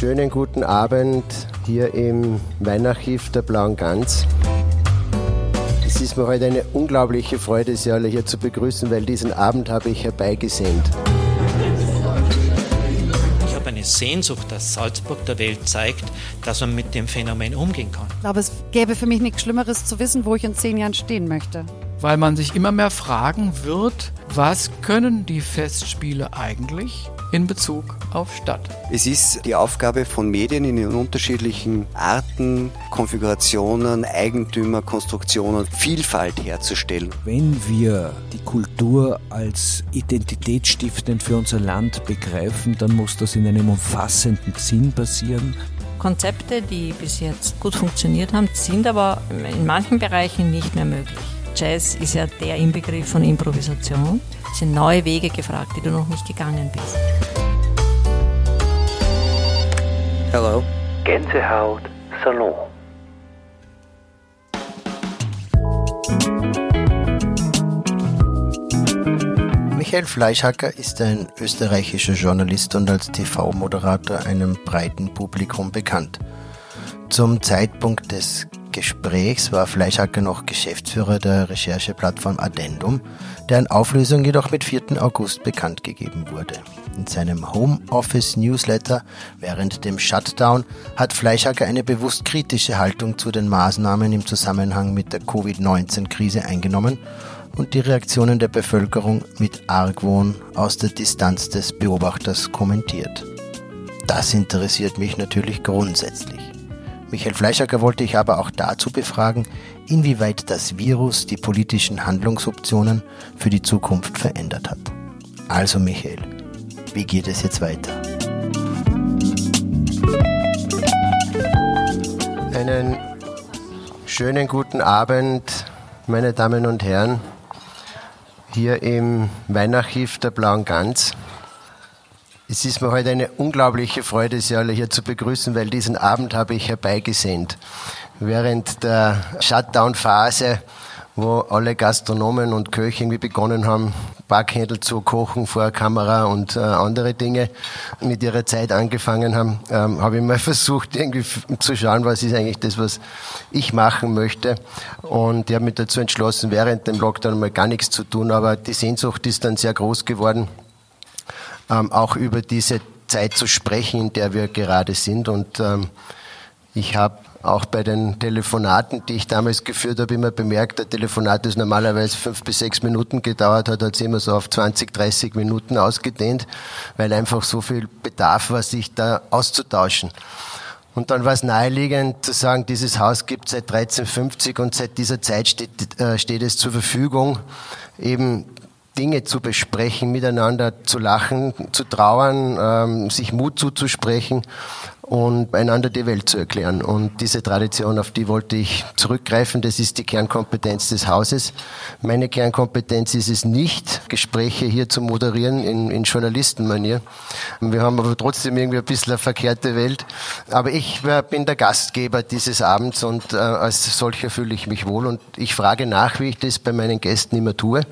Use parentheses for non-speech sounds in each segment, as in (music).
Schönen guten Abend hier im Weinarchiv der Blauen Gans. Es ist mir heute eine unglaubliche Freude, Sie alle hier zu begrüßen, weil diesen Abend habe ich herbeigesehnt. Ich habe eine Sehnsucht, dass Salzburg der Welt zeigt, dass man mit dem Phänomen umgehen kann. Ich glaube, es gäbe für mich nichts Schlimmeres zu wissen, wo ich in zehn Jahren stehen möchte. Weil man sich immer mehr fragen wird, was können die Festspiele eigentlich in Bezug auf Stadt? Es ist die Aufgabe von Medien in ihren unterschiedlichen Arten, Konfigurationen, Eigentümer, Konstruktionen, Vielfalt herzustellen. Wenn wir die Kultur als identitätsstiftend für unser Land begreifen, dann muss das in einem umfassenden Sinn passieren. Konzepte, die bis jetzt gut funktioniert haben, sind aber in manchen Bereichen nicht mehr möglich. Jazz ist ja der Inbegriff von Improvisation. Es sind neue Wege gefragt, die du noch nicht gegangen bist. Hello. Gänsehaut Salon. Michael Fleischhacker ist ein österreichischer Journalist und als TV-Moderator einem breiten Publikum bekannt. Zum Zeitpunkt des Gesprächs war Fleischhacker noch Geschäftsführer der Rechercheplattform Addendum, deren Auflösung jedoch mit 4. August bekannt gegeben wurde. In seinem Homeoffice Newsletter während dem Shutdown hat Fleischhacker eine bewusst kritische Haltung zu den Maßnahmen im Zusammenhang mit der Covid-19-Krise eingenommen und die Reaktionen der Bevölkerung mit Argwohn aus der Distanz des Beobachters kommentiert. Das interessiert mich natürlich grundsätzlich. Michael Fleischacker wollte ich aber auch dazu befragen, inwieweit das Virus die politischen Handlungsoptionen für die Zukunft verändert hat. Also Michael, wie geht es jetzt weiter? Einen schönen guten Abend, meine Damen und Herren, hier im Weinarchiv der Blauen Gans. Es ist mir heute eine unglaubliche Freude, Sie alle hier zu begrüßen, weil diesen Abend habe ich herbeigesehnt. Während der Shutdown-Phase, wo alle Gastronomen und Köche irgendwie begonnen haben, Backhändel zu kochen vor Kamera und äh, andere Dinge mit ihrer Zeit angefangen haben, ähm, habe ich mal (laughs) versucht, irgendwie zu schauen, was ist eigentlich das, was ich machen möchte. Und ich habe mich dazu entschlossen, während dem Lockdown mal gar nichts zu tun, aber die Sehnsucht ist dann sehr groß geworden ähm, auch über diese Zeit zu sprechen, in der wir gerade sind. Und ähm, ich habe auch bei den Telefonaten, die ich damals geführt habe, immer bemerkt, der Telefonat, das normalerweise fünf bis sechs Minuten gedauert hat, hat sich immer so auf 20, 30 Minuten ausgedehnt, weil einfach so viel Bedarf war, sich da auszutauschen. Und dann war es naheliegend zu sagen, dieses Haus gibt seit 1350 und seit dieser Zeit steht, äh, steht es zur Verfügung, eben Dinge zu besprechen, miteinander zu lachen, zu trauern, ähm, sich Mut zuzusprechen und einander die Welt zu erklären. Und diese Tradition, auf die wollte ich zurückgreifen, das ist die Kernkompetenz des Hauses. Meine Kernkompetenz ist es nicht, Gespräche hier zu moderieren in, in Journalistenmanier. Wir haben aber trotzdem irgendwie ein bisschen eine verkehrte Welt. Aber ich bin der Gastgeber dieses Abends und äh, als solcher fühle ich mich wohl und ich frage nach, wie ich das bei meinen Gästen immer tue, äh,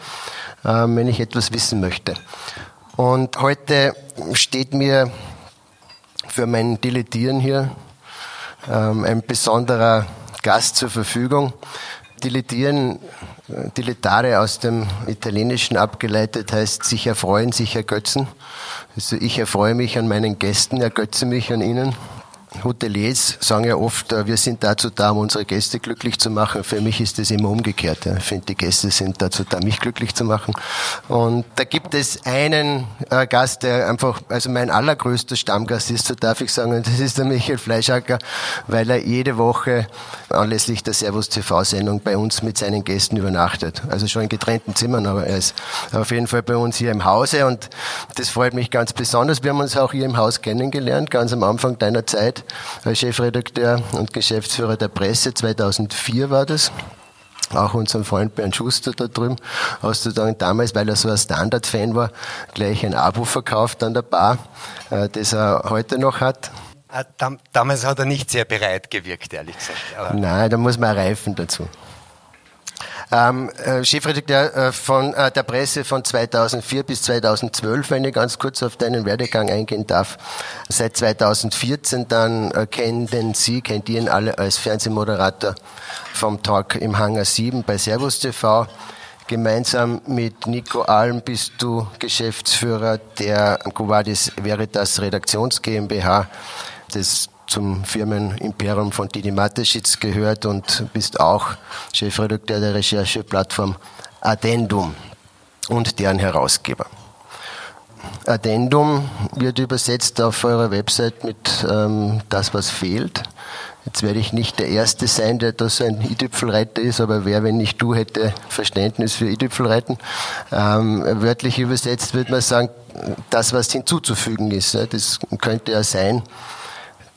wenn ich etwas wissen möchte. Und heute steht mir für mein Dilettieren hier ähm, ein besonderer Gast zur Verfügung. Dilettieren, äh, Dilettare aus dem Italienischen abgeleitet heißt sich erfreuen, sich ergötzen. Also ich erfreue mich an meinen Gästen, ergötze mich an ihnen. Hoteliers sagen ja oft, äh, wir sind dazu da, um unsere Gäste glücklich zu machen. Für mich ist es immer umgekehrt. Ich finde, die Gäste sind dazu da, mich glücklich zu machen. Und da gibt es einen äh, Gast, der einfach, also mein allergrößter Stammgast ist, so darf ich sagen, und das ist der Michael Fleischacker, weil er jede Woche anlässlich der Servus TV-Sendung bei uns mit seinen Gästen übernachtet. Also schon in getrennten Zimmern, aber er ist auf jeden Fall bei uns hier im Hause und das freut mich ganz besonders. Wir haben uns auch hier im Haus kennengelernt, ganz am Anfang deiner Zeit als Chefredakteur und Geschäftsführer der Presse. 2004 war das auch unseren Freund Bernd Schuster da drüben, hast du dann damals, weil er so ein Standard-Fan war, gleich ein Abo verkauft an der Bar, äh, das er heute noch hat. Äh, damals hat er nicht sehr bereit gewirkt, ehrlich gesagt. Aber Nein, da muss man reifen dazu. Ähm, äh, Chefredakteur äh, von äh, der Presse von 2004 bis 2012, wenn ich ganz kurz auf deinen Werdegang eingehen darf. Seit 2014 dann äh, kennen Sie, kennt ihn alle als Fernsehmoderator vom Talk im Hangar 7 bei Servus TV. Gemeinsam mit Nico Alm bist du Geschäftsführer der Covadis Veritas Redaktions GmbH, das zum Firmenimperium von Didi Mateschitz gehört und bist auch Chefredakteur der Rechercheplattform Addendum und deren Herausgeber. Addendum wird übersetzt auf eurer Website mit ähm, das, was fehlt. Jetzt werde ich nicht der Erste sein, der da so ein I-Tüpfelreiter ist, aber wer, wenn nicht du, hätte Verständnis für I-Tüpfelreiten. Ähm, wörtlich übersetzt würde man sagen, das, was hinzuzufügen ist. Ne? Das könnte ja sein,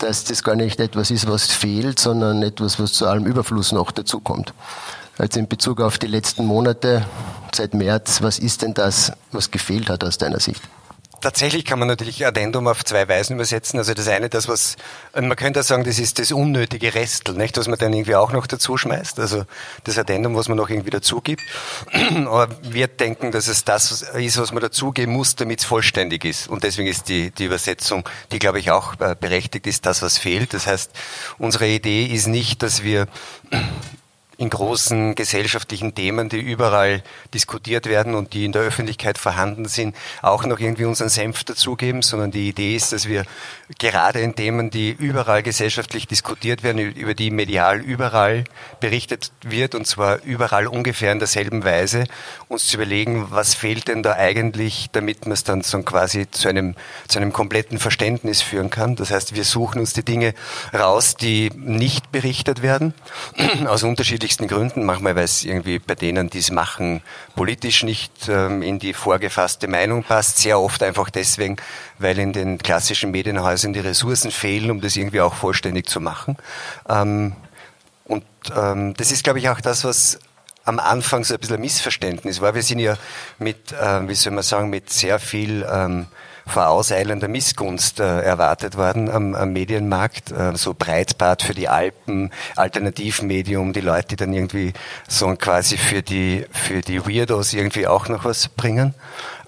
dass das gar nicht etwas ist, was fehlt, sondern etwas, was zu allem Überfluss noch dazukommt. Also in Bezug auf die letzten Monate seit März, was ist denn das, was gefehlt hat aus deiner Sicht? Tatsächlich kann man natürlich Addendum auf zwei Weisen übersetzen. Also das eine, das was, man könnte sagen, das ist das unnötige Restel, nicht, was man dann irgendwie auch noch dazu schmeißt. Also das Addendum, was man noch irgendwie dazu gibt. (clears throat) Aber wir denken, dass es das ist, was man dazugeben muss, damit es vollständig ist. Und deswegen ist die, die Übersetzung, die glaube ich auch äh, berechtigt ist, das, was fehlt. Das heißt, unsere Idee ist nicht, dass wir in großen gesellschaftlichen Themen, die überall diskutiert werden und die in der Öffentlichkeit vorhanden sind, auch noch irgendwie unseren Senf dazugeben, sondern die Idee ist, dass wir gerade in Themen, die überall gesellschaftlich diskutiert werden, über die medial überall berichtet wird und zwar überall ungefähr in derselben Weise, uns zu überlegen, was fehlt denn da eigentlich, damit man es dann so quasi zu einem, zu einem kompletten Verständnis führen kann. Das heißt, wir suchen uns die Dinge raus, die nicht berichtet werden, (clears throat) aus unterschiedlichen unterschiedlichsten Gründen. Manchmal, weil es irgendwie bei denen, die es machen, politisch nicht ähm, in die vorgefasste Meinung passt. Sehr oft einfach deswegen, weil in den klassischen Medienhäusern die Ressourcen fehlen, um das irgendwie auch vollständig zu machen. Ähm, und ähm, das ist, glaube ich, auch das, was am Anfang so ein bisschen ein Missverständnis war. Wir sind ja mit, äh, wie soll man sagen, mit sehr viel ähm, vorauseilender Missgunst äh, erwartet worden am, am Medienmarkt. Äh, so Breitbart für die Alpen, Alternativmedium, die Leute, die dann irgendwie so quasi für die, für die Weirdos irgendwie auch noch was bringen.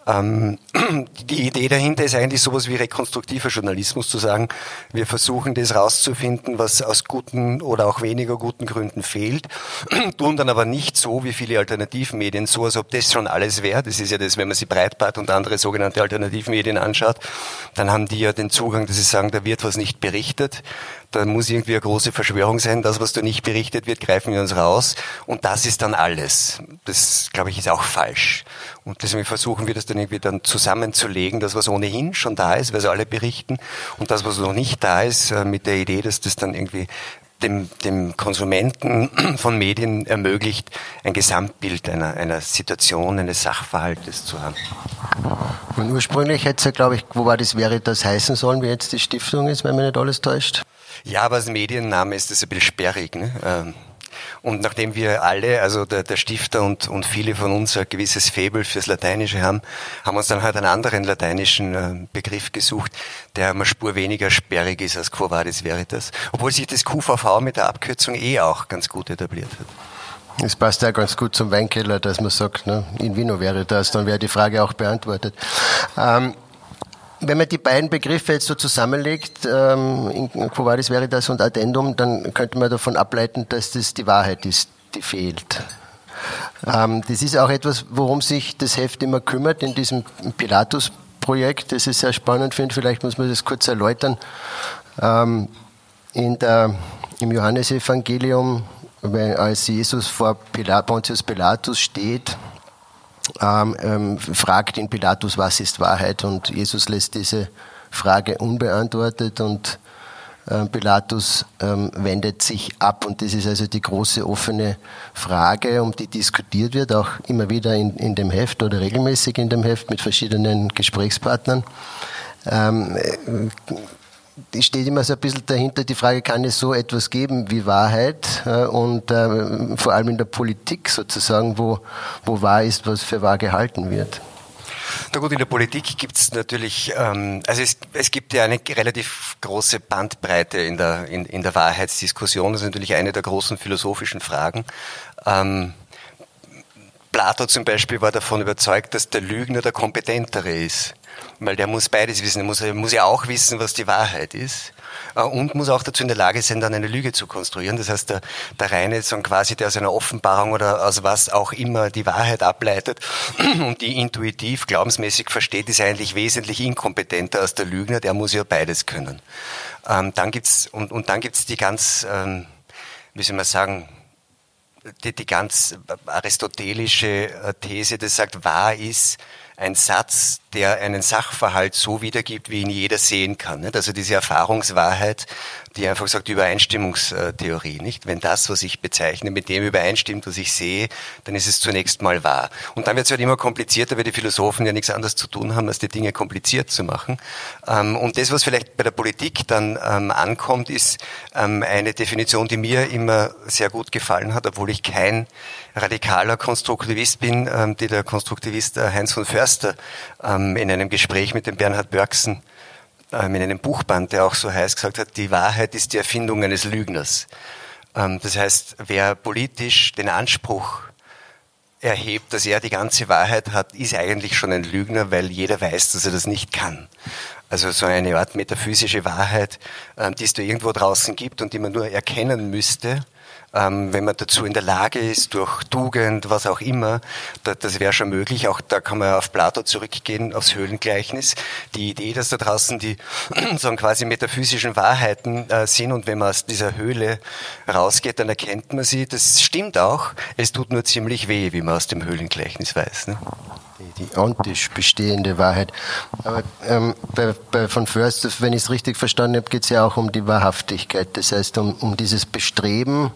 Ähm, (clears throat) die Idee dahinter ist eigentlich sowas wie rekonstruktiver Journalismus zu sagen, wir versuchen das rauszufinden, was aus guten oder auch weniger guten Gründen fehlt, (clears throat) tun dann aber nicht so wie viele Alternativmedien, so als ob das schon alles wäre. Das ist ja das, wenn man sich Breitbart und andere sogenannte Alternativmedien anschaut, dann haben die ja den Zugang, dass sie sagen, da wird was nicht berichtet, da muss irgendwie eine große Verschwörung sein, das, was da nicht berichtet wird, greifen wir uns raus und das ist dann alles. Das, glaube ich, ist auch falsch. Und deswegen versuchen wir das dann irgendwie dann zusammenzulegen, das, was ohnehin schon da ist, weil sie alle berichten, und das, was noch nicht da ist, äh, mit der Idee, dass das dann irgendwie dem, dem Konsumenten (clears throat) von Medien ermöglicht, ein Gesamtbild einer, einer Situation, eines Sachverhaltes zu haben. Und ursprünglich hätte es ja, glaube ich, wo war das wäre das heißen sollen, wie jetzt die Stiftung ist, wenn mich nicht alles täuscht? Ja, aber als Medienname ist das ein bisschen sperrig. Ne? Ähm, und nachdem wir alle, also der, der Stifter und, und viele von uns ein gewisses Faible fürs Lateinische haben, haben uns dann halt einen anderen lateinischen äh, Begriff gesucht, der eine Spur weniger sperrig ist als Quo Vadis Veritas. Obwohl sich das QVV mit der Abkürzung eh auch ganz gut etabliert hat. Es passt ja ganz gut zum Weinkeller, dass man sagt, ne, in Vino das, dann wäre die Frage auch beantwortet. Ähm, wenn man die beiden Begriffe jetzt so zusammenlegt, ähm, Quo Vadis Veritas und Addendum, dann könnte man davon ableiten, dass das die Wahrheit ist, die fehlt. Ähm, das ist auch etwas, worum sich das Heft immer kümmert in diesem Pilatus-Projekt. Das ist sehr spannend finde. Vielleicht muss man das kurz erläutern. Ähm, in der, Im Johannesevangelium, als Jesus vor Pontius Pilatus steht, ähm, ähm, fragt ihn Pilatus, was ist Wahrheit? Und Jesus lässt diese Frage unbeantwortet und äh, Pilatus ähm, wendet sich ab. Und das ist also die große offene Frage, um die diskutiert wird, auch immer wieder in, in dem Heft oder regelmäßig in dem Heft mit verschiedenen Gesprächspartnern. Ähm, steht immer so ein bisschen dahinter die Frage, kann es so etwas geben wie Wahrheit äh, und äh, vor allem in der Politik sozusagen, wo, wo wahr ist, was für wahr gehalten wird. Na gut, in der Politik gibt es natürlich, ähm, also es, es gibt ja eine relativ große Bandbreite in der, in, in der Wahrheitsdiskussion. Das ist natürlich eine der großen philosophischen Fragen. Ähm, Plato zum Beispiel war davon überzeugt, dass der Lügner der Kompetentere ist. Weil der muss beides wissen. Er muss, muss ja auch wissen, was die Wahrheit ist. Äh, und muss auch dazu in der Lage sein, dann eine Lüge zu konstruieren. Das heißt, der, der Reine ist quasi, der aus einer Offenbarung oder aus was auch immer die Wahrheit ableitet (clears throat) und die intuitiv, glaubensmäßig versteht, ist eigentlich wesentlich inkompetenter als der Lügner, der muss ja beides können. Ähm, dann gibt's, und, und dann gibt's die ganz, ähm, wie soll man sagen, die, die ganz aristotelische äh, These, das sagt, wahr ist, ein Satz, der einen Sachverhalt so wiedergibt, wie ihn jeder sehen kann. Also diese Erfahrungswahrheit, die einfach sagt Übereinstimmungstheorie. Nicht? Wenn das, was ich bezeichne, mit dem übereinstimmt, was ich sehe, dann ist es zunächst mal wahr. Und dann wird es halt immer komplizierter, weil die Philosophen ja nichts anderes zu tun haben, als die Dinge kompliziert zu machen. Ähm, und das, was vielleicht bei der Politik dann ähm, ankommt, ist ähm, eine Definition, die mir immer sehr gut gefallen hat, obwohl ich kein radikaler Konstruktivist bin, ähm, die der Konstruktivist äh, Heinz von Förster ähm, in einem Gespräch mit dem Bernhard Börksen ähm, in einem Buchband, der auch so heißt, gesagt hat, die Wahrheit ist die Erfindung eines Lügners. Das heißt, wer politisch den Anspruch erhebt, dass er die ganze Wahrheit hat, ist eigentlich schon ein Lügner, weil jeder weiß, dass er das nicht kann. Also so eine Art metaphysische Wahrheit, die es da irgendwo draußen gibt und die man nur erkennen müsste, ähm, wenn man dazu in der Lage ist, durch Tugend, was auch immer, da, das wäre schon möglich. Auch da kann man auf Plato zurückgehen, aufs Höhlengleichnis. Die Idee, dass da draußen die (clears throat) so quasi metaphysischen Wahrheiten äh, sind und wenn man aus dieser Höhle rausgeht, dann erkennt man sie. Das stimmt auch. Es tut nur ziemlich weh, wie man aus dem Höhlengleichnis weiß. Ne? Die, ontisch bestehende Wahrheit. Aber ähm, bei, bei von Förster, wenn ich es richtig verstanden habe, geht es ja auch um die Wahrhaftigkeit. Das heißt, um, um dieses Bestreben,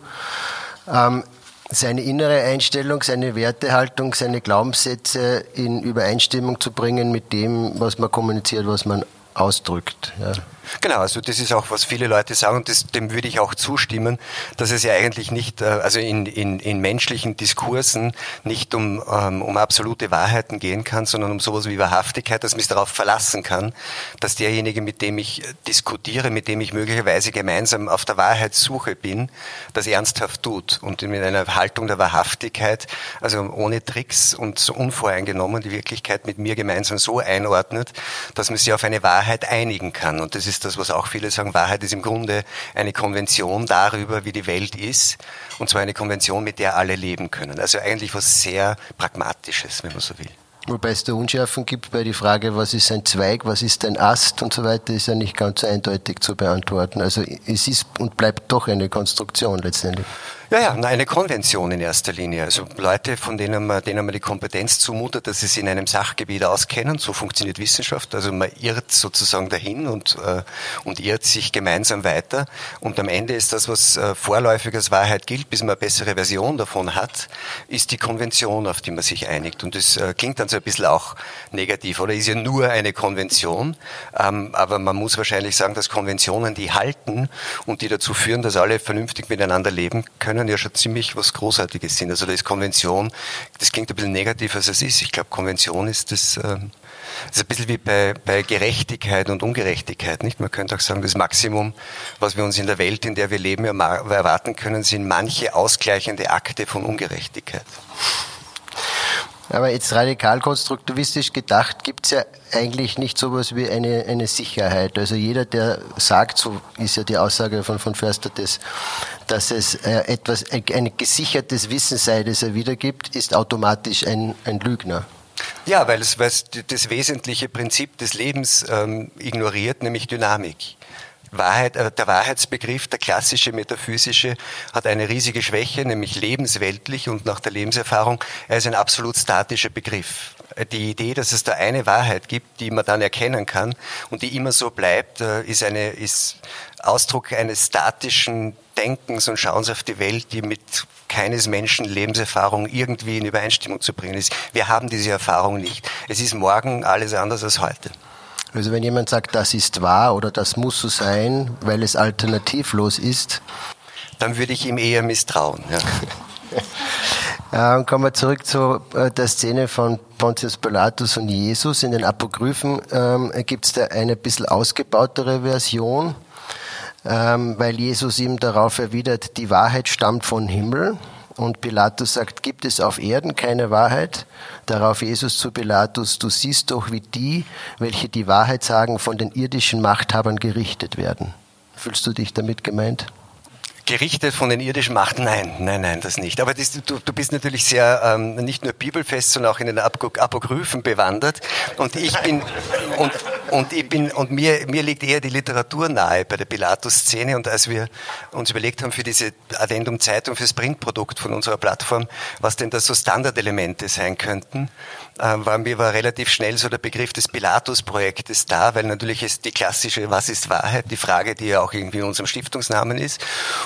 ähm, seine innere Einstellung, seine Wertehaltung, seine Glaubenssätze in Übereinstimmung zu bringen mit dem, was man kommuniziert, was man ausdrückt. Ja. Genau, also das ist auch, was viele Leute sagen und das, dem würde ich auch zustimmen, dass es ja eigentlich nicht, äh, also in, in, in menschlichen Diskursen nicht um, ähm, um absolute Wahrheiten gehen kann, sondern um sowas wie Wahrhaftigkeit, dass man sich darauf verlassen kann, dass derjenige, mit dem ich diskutiere, mit dem ich möglicherweise gemeinsam auf der Wahrheitssuche bin, das ernsthaft tut und mit einer Haltung der Wahrhaftigkeit, also ohne Tricks und so unvoreingenommen die Wirklichkeit mit mir gemeinsam so einordnet, dass man sich auf eine Wahrheit einigen kann. Und das ist ist das, was auch viele sagen, Wahrheit ist im Grunde eine Konvention darüber, wie die Welt ist. Und zwar eine Konvention, mit der alle leben können. Also eigentlich was sehr Pragmatisches, wenn man so will. Wobei es da Unschärfen gibt bei die Frage, was ist ein Zweig, was ist ein Ast und so weiter, ist ja nicht ganz eindeutig zu beantworten. Also es ist und bleibt doch eine Konstruktion letztendlich. Ja, ja, eine Konvention in erster Linie. Also Leute, von denen man, denen man die Kompetenz zumutet, dass sie sich in einem Sachgebiet auskennen. So funktioniert Wissenschaft. Also man irrt sozusagen dahin und, äh, und irrt sich gemeinsam weiter. Und am Ende ist das, was äh, vorläufig als Wahrheit gilt, bis man eine bessere Version davon hat, ist die Konvention, auf die man sich einigt. Und das äh, klingt dann so ein bisschen auch negativ, oder ist ja nur eine Konvention. Ähm, aber man muss wahrscheinlich sagen, dass Konventionen, die halten und die dazu führen, dass alle vernünftig miteinander leben können, können ja schon ziemlich was Großartiges sind. Also da ist Konvention, das klingt ein bisschen negativ, als es ist. Ich glaube, Konvention ist das, äh, ist ein bisschen wie bei, bei Gerechtigkeit und Ungerechtigkeit. Nicht? Man könnte auch sagen, das Maximum, was wir uns in der Welt, in der wir leben, erwarten können, sind manche ausgleichende Akte von Ungerechtigkeit. Aber jetzt radikal konstruktivistisch gedacht, gibt es ja eigentlich nicht sowas wie eine, eine Sicherheit. Also jeder, der sagt, so ist ja die Aussage von, von Förster, dass, dass es äh, etwas, ein, ein gesichertes Wissen sei, das er wiedergibt, ist automatisch ein, ein Lügner. Ja, weil es, weil es das wesentliche Prinzip des Lebens ähm, ignoriert, nämlich Dynamik. Wahrheit, äh, der Wahrheitsbegriff, der klassische metaphysische, hat eine riesige Schwäche, nämlich lebensweltlich und nach der Lebenserfahrung, er ist ein absolut statischer Begriff. Die Idee, dass es da eine Wahrheit gibt, die man dann erkennen kann und die immer so bleibt, äh, ist, eine, ist Ausdruck eines statischen Denkens und Schauens auf die Welt, die mit keines Menschen Lebenserfahrung irgendwie in Übereinstimmung zu bringen ist. Wir haben diese Erfahrung nicht. Es ist morgen alles anders als heute. Also wenn jemand sagt, das ist wahr oder das muss so sein, weil es alternativlos ist, dann würde ich ihm eher misstrauen. Ja. Ja, (laughs) kommen wir zurück zu äh, der Szene von Pontius Pilatus und Jesus. In den Apokryphen ähm, gibt es da eine bisschen ausgebautere Version, ähm, weil Jesus ihm darauf erwidert, die Wahrheit stammt von Himmel Und Pilatus sagt, gibt es auf Erden keine Wahrheit? Darauf Jesus zu Pilatus, du siehst doch, wie die, welche die Wahrheit sagen, von den irdischen Machthabern gerichtet werden. Fühlst du dich damit gemeint? Gerichtet von den irdischen Machten? Nein, nein, nein, das nicht. Aber das, du, du bist natürlich sehr ähm, nicht nur bibelfest, sondern auch in den Apokryphen bewandert. Und ich bin und, und ich bin und mir mir liegt eher die Literatur nahe bei der Pilatus-Szene. Und als wir uns überlegt haben für diese Addendum Zeitung fürs Printprodukt von unserer Plattform, was denn da so Standardelemente sein könnten, äh, war mir war relativ schnell so der Begriff des Pilatus-Projektes da, weil natürlich ist die klassische Was ist Wahrheit, die Frage, die ja auch irgendwie in unserem Stiftungsnamen ist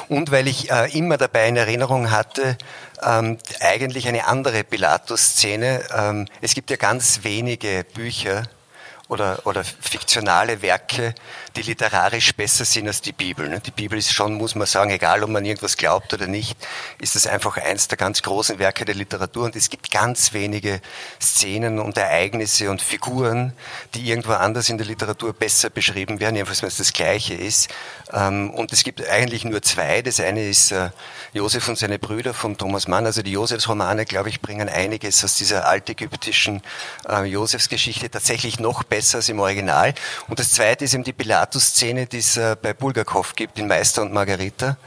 und weil ich äh, immer dabei in Erinnerung hatte, ähm, eigentlich eine andere Pilatus-Szene. Ähm, es gibt ja ganz wenige Bücher, oder, oder fiktionale Werke, die literarisch besser sind als die Bibel. Ne? Die Bibel ist schon, muss man sagen, egal ob man irgendwas glaubt oder nicht, ist das einfach eins der ganz großen Werke der Literatur und es gibt ganz wenige Szenen und Ereignisse und Figuren, die irgendwo anders in der Literatur besser beschrieben werden, jedenfalls wenn es das Gleiche ist. Ähm, und es gibt eigentlich nur zwei. Das eine ist äh, Josef und seine Brüder von Thomas Mann. Also die Josefsromane, glaube ich, bringen einiges aus dieser altägyptischen äh, Josefsgeschichte tatsächlich noch besser als im Original. Und das zweite ist eben die Pilatus-Szene, die es äh, bei Bulgakov gibt, in Meister und Margarita.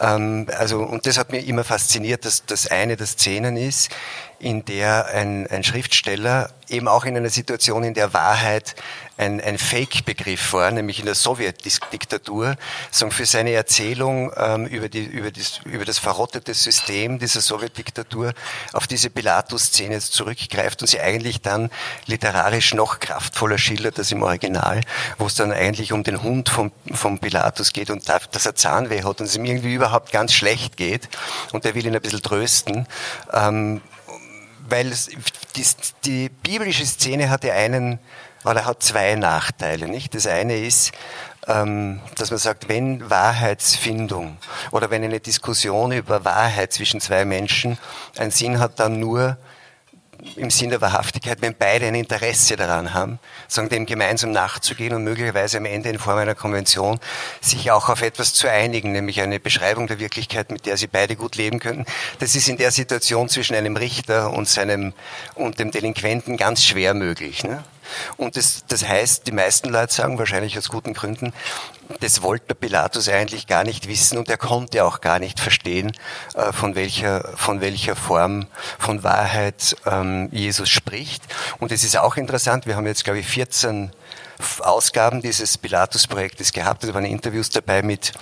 Ähm, also, und das hat mir immer fasziniert, dass das eine der Szenen ist, in der ein, ein Schriftsteller eben auch in einer Situation, in der Wahrheit ein, ein Fake-Begriff war, nämlich in der Sowjetdiktatur, sondern für seine Erzählung ähm, über, die, über, das, über das verrottete System dieser Sowjetdiktatur auf diese Pilatus-Szene zurückgreift und sie eigentlich dann literarisch noch kraftvoller schildert als im Original, wo es dann eigentlich um den Hund vom, vom Pilatus geht und dass er Zahnweh hat und es ihm irgendwie überhaupt ganz schlecht geht und er will ihn ein bisschen trösten. Ähm, weil es, die, die biblische Szene hat ja einen, oder hat zwei Nachteile, nicht? Das eine ist, ähm, dass man sagt, wenn Wahrheitsfindung oder wenn eine Diskussion über Wahrheit zwischen zwei Menschen einen Sinn hat, dann nur, im Sinne der Wahrhaftigkeit, wenn beide ein Interesse daran haben, sagen, dem gemeinsam nachzugehen und möglicherweise am Ende in Form einer Konvention sich auch auf etwas zu einigen, nämlich eine Beschreibung der Wirklichkeit, mit der sie beide gut leben könnten. Das ist in der Situation zwischen einem Richter und seinem und dem Delinquenten ganz schwer möglich. Ne? Und das, das heißt, die meisten Leute sagen, wahrscheinlich aus guten Gründen, das wollte der Pilatus eigentlich gar nicht wissen und er konnte auch gar nicht verstehen, äh, von welcher, von welcher Form von Wahrheit ähm, Jesus spricht. Und es ist auch interessant, wir haben jetzt, glaube ich, 14 Ausgaben dieses Pilatus-Projektes gehabt. Da waren Interviews dabei mit,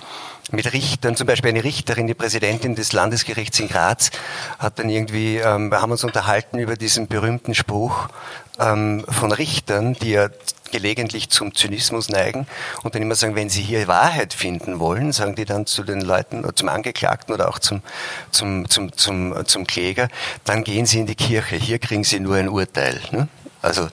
mit Richtern, zum Beispiel eine Richterin, die Präsidentin des Landesgerichts in Graz, hat dann irgendwie, ähm, wir haben uns unterhalten über diesen berühmten Spruch ähm, von Richtern, die ja gelegentlich zum Zynismus neigen und dann immer sagen, wenn sie hier Wahrheit finden wollen, sagen die dann zu den Leuten, zum Angeklagten oder auch zum, zum, zum, zum, zum Kläger, dann gehen sie in die Kirche, hier kriegen sie nur ein Urteil. Ne? Also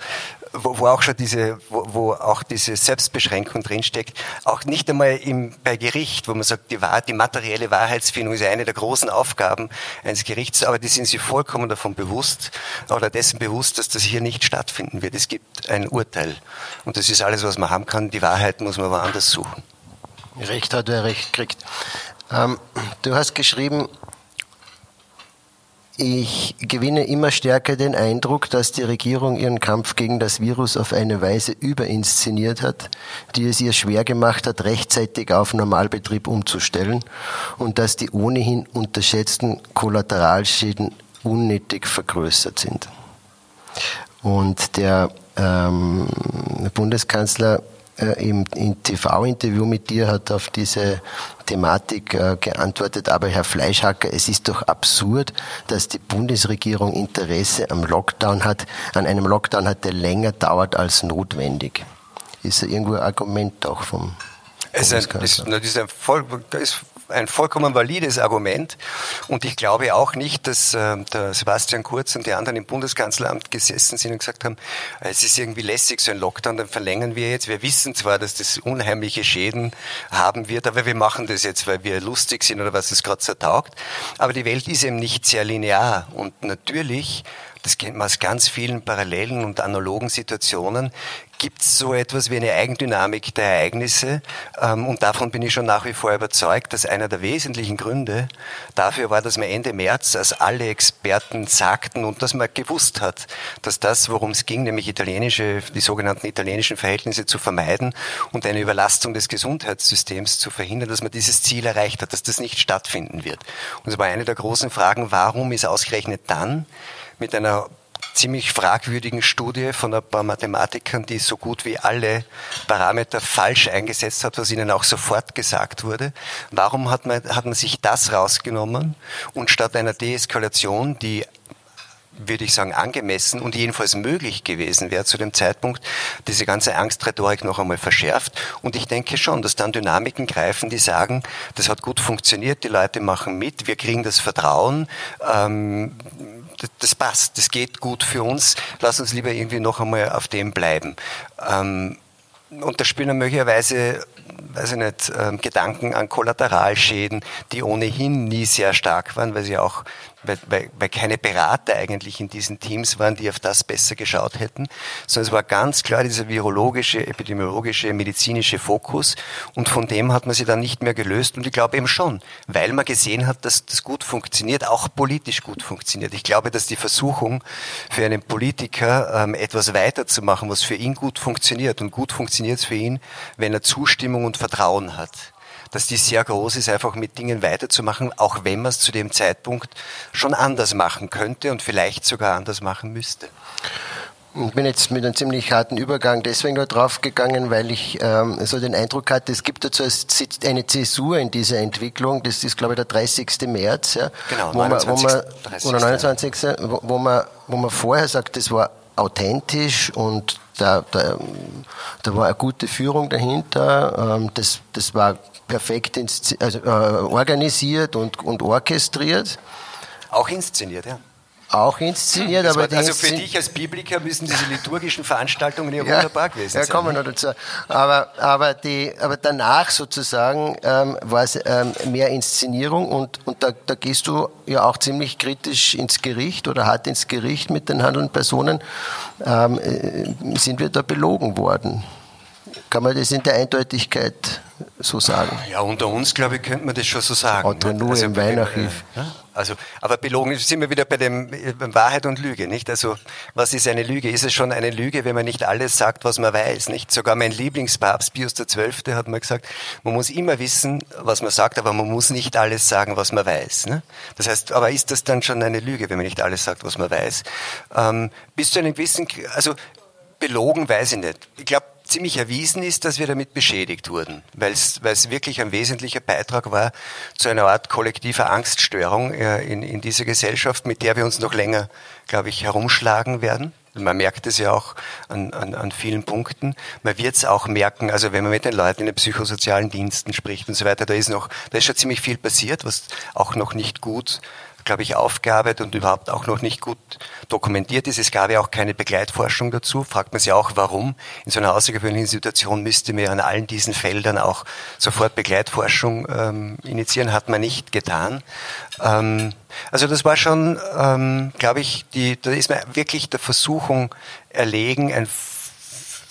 wo, wo auch schon diese, wo, wo auch diese Selbstbeschränkung drinsteckt, auch nicht einmal im, bei Gericht, wo man sagt, die, die materielle Wahrheitsfindung ist eine der großen Aufgaben eines Gerichts, aber die sind sich vollkommen davon bewusst oder dessen bewusst, dass das hier nicht stattfinden wird. Es gibt ein Urteil und das ist alles, was man haben kann. Die Wahrheit muss man woanders suchen. Recht hat, wer Recht kriegt. Ähm, du hast geschrieben, ich gewinne immer stärker den Eindruck, dass die Regierung ihren Kampf gegen das Virus auf eine Weise überinszeniert hat, die es ihr schwer gemacht hat, rechtzeitig auf Normalbetrieb umzustellen und dass die ohnehin unterschätzten Kollateralschäden unnötig vergrößert sind. Und der ähm, Bundeskanzler äh, im, im TV-Interview mit dir hat auf diese Thematik äh, geantwortet, aber Herr Fleischhacker, es ist doch absurd, dass die Bundesregierung Interesse am Lockdown hat, an einem Lockdown hat, der länger dauert als notwendig. Ist ja irgendwo ein Argument auch vom es ist, ein, ist, ist ein voll, ist ein vollkommen valides Argument. Und ich glaube auch nicht, dass äh, der Sebastian Kurz und die anderen im Bundeskanzleramt gesessen sind und gesagt haben, es ist irgendwie lässig, so ein Lockdown, dann verlängern wir jetzt. Wir wissen zwar, dass das unheimliche Schäden haben wird, aber wir machen das jetzt, weil wir lustig sind oder was es gerade so taugt. Aber die Welt ist eben nicht sehr linear. Und natürlich das kennt man aus ganz vielen parallelen und analogen Situationen, gibt es so etwas wie eine Eigendynamik der Ereignisse. Ähm, und davon bin ich schon nach wie vor überzeugt, dass einer der wesentlichen Gründe dafür war, dass man Ende März, als alle Experten sagten und dass man gewusst hat, dass das, worum es ging, nämlich italienische, die sogenannten italienischen Verhältnisse zu vermeiden und eine Überlastung des Gesundheitssystems zu verhindern, dass man dieses Ziel erreicht hat, dass das nicht stattfinden wird. Und es war eine der großen Fragen, warum ist ausgerechnet dann mit einer ziemlich fragwürdigen Studie von ein paar Mathematikern, die so gut wie alle Parameter falsch eingesetzt hat, was ihnen auch sofort gesagt wurde. Warum hat man, hat man sich das rausgenommen und statt einer Deeskalation, die würde ich sagen, angemessen und jedenfalls möglich gewesen wäre zu dem Zeitpunkt, diese ganze Angstrhetorik noch einmal verschärft. Und ich denke schon, dass dann Dynamiken greifen, die sagen, das hat gut funktioniert, die Leute machen mit, wir kriegen das Vertrauen, ähm, das passt, das geht gut für uns, lass uns lieber irgendwie noch einmal auf dem bleiben. Ähm, und da spielen möglicherweise, weiß ich nicht, ähm, Gedanken an Kollateralschäden, die ohnehin nie sehr stark waren, weil sie auch weil, weil, weil keine Berater eigentlich in diesen Teams waren, die auf das besser geschaut hätten, sondern es war ganz klar dieser virologische, epidemiologische, medizinische Fokus. Und von dem hat man sich dann nicht mehr gelöst. Und ich glaube eben schon, weil man gesehen hat, dass das gut funktioniert, auch politisch gut funktioniert. Ich glaube, dass die Versuchung für einen Politiker ähm, etwas weiterzumachen, was für ihn gut funktioniert. Und gut funktioniert es für ihn, wenn er Zustimmung und Vertrauen hat dass die sehr groß ist, einfach mit Dingen weiterzumachen, auch wenn man es zu dem Zeitpunkt schon anders machen könnte und vielleicht sogar anders machen müsste. Ich bin jetzt mit einem ziemlich harten Übergang deswegen nur draufgegangen, weil ich ähm, so den Eindruck hatte, es gibt dazu eine Zäsur in dieser Entwicklung. Das ist, glaube ich, der 30. März, ja, genau, wo, 29, man, wo man, 30. oder 29. Wo, wo, man, wo man vorher sagt, das war authentisch und da, da, da war eine gute Führung dahinter. Ähm, das, das war perfekt also, äh, organisiert und, und orchestriert. Auch inszeniert, ja. Auch inszeniert, aber war, Also für dich als Bibliker müssen diese liturgischen Veranstaltungen ja, ja wunderbar gewesen sein. Ja, kommen wir noch dazu. Aber, aber, die, aber danach sozusagen ähm, war es ähm, mehr Inszenierung und, und da, da gehst du ja auch ziemlich kritisch ins Gericht oder hart ins Gericht mit den handelnden Personen. Ähm, äh, sind wir da belogen worden? Kann man das in der Eindeutigkeit so sagen? Ja, unter uns, glaube ich, könnte man das schon so sagen. Oder ne? nur also, im Weinarchiv. Ja, also, aber belogen sind wir wieder bei dem bei Wahrheit und Lüge, nicht? Also, was ist eine Lüge? Ist es schon eine Lüge, wenn man nicht alles sagt, was man weiß, nicht? Sogar mein Lieblingspapst Pius XII. hat mal gesagt, man muss immer wissen, was man sagt, aber man muss nicht alles sagen, was man weiß. Ne? Das heißt, aber ist das dann schon eine Lüge, wenn man nicht alles sagt, was man weiß? Ähm, bis zu einem gewissen, also belogen weiß ich nicht. Ich glaube, ziemlich erwiesen ist, dass wir damit beschädigt wurden, weil es wirklich ein wesentlicher Beitrag war zu einer Art kollektiver Angststörung äh, in, in dieser Gesellschaft, mit der wir uns noch länger, glaube ich, herumschlagen werden. Man merkt es ja auch an, an, an vielen Punkten. Man wird es auch merken, also wenn man mit den Leuten in den psychosozialen Diensten spricht und so weiter, da ist noch, da ist schon ziemlich viel passiert, was auch noch nicht gut glaube ich, aufgearbeitet und überhaupt auch noch nicht gut dokumentiert ist. Es gab ja auch keine Begleitforschung dazu. Fragt man sich auch, warum. In so einer außergewöhnlichen Situation müsste man an allen diesen Feldern auch sofort Begleitforschung ähm, initiieren. Hat man nicht getan. Ähm, also das war schon, ähm, glaube ich, die, da ist man wirklich der Versuchung erlegen, ein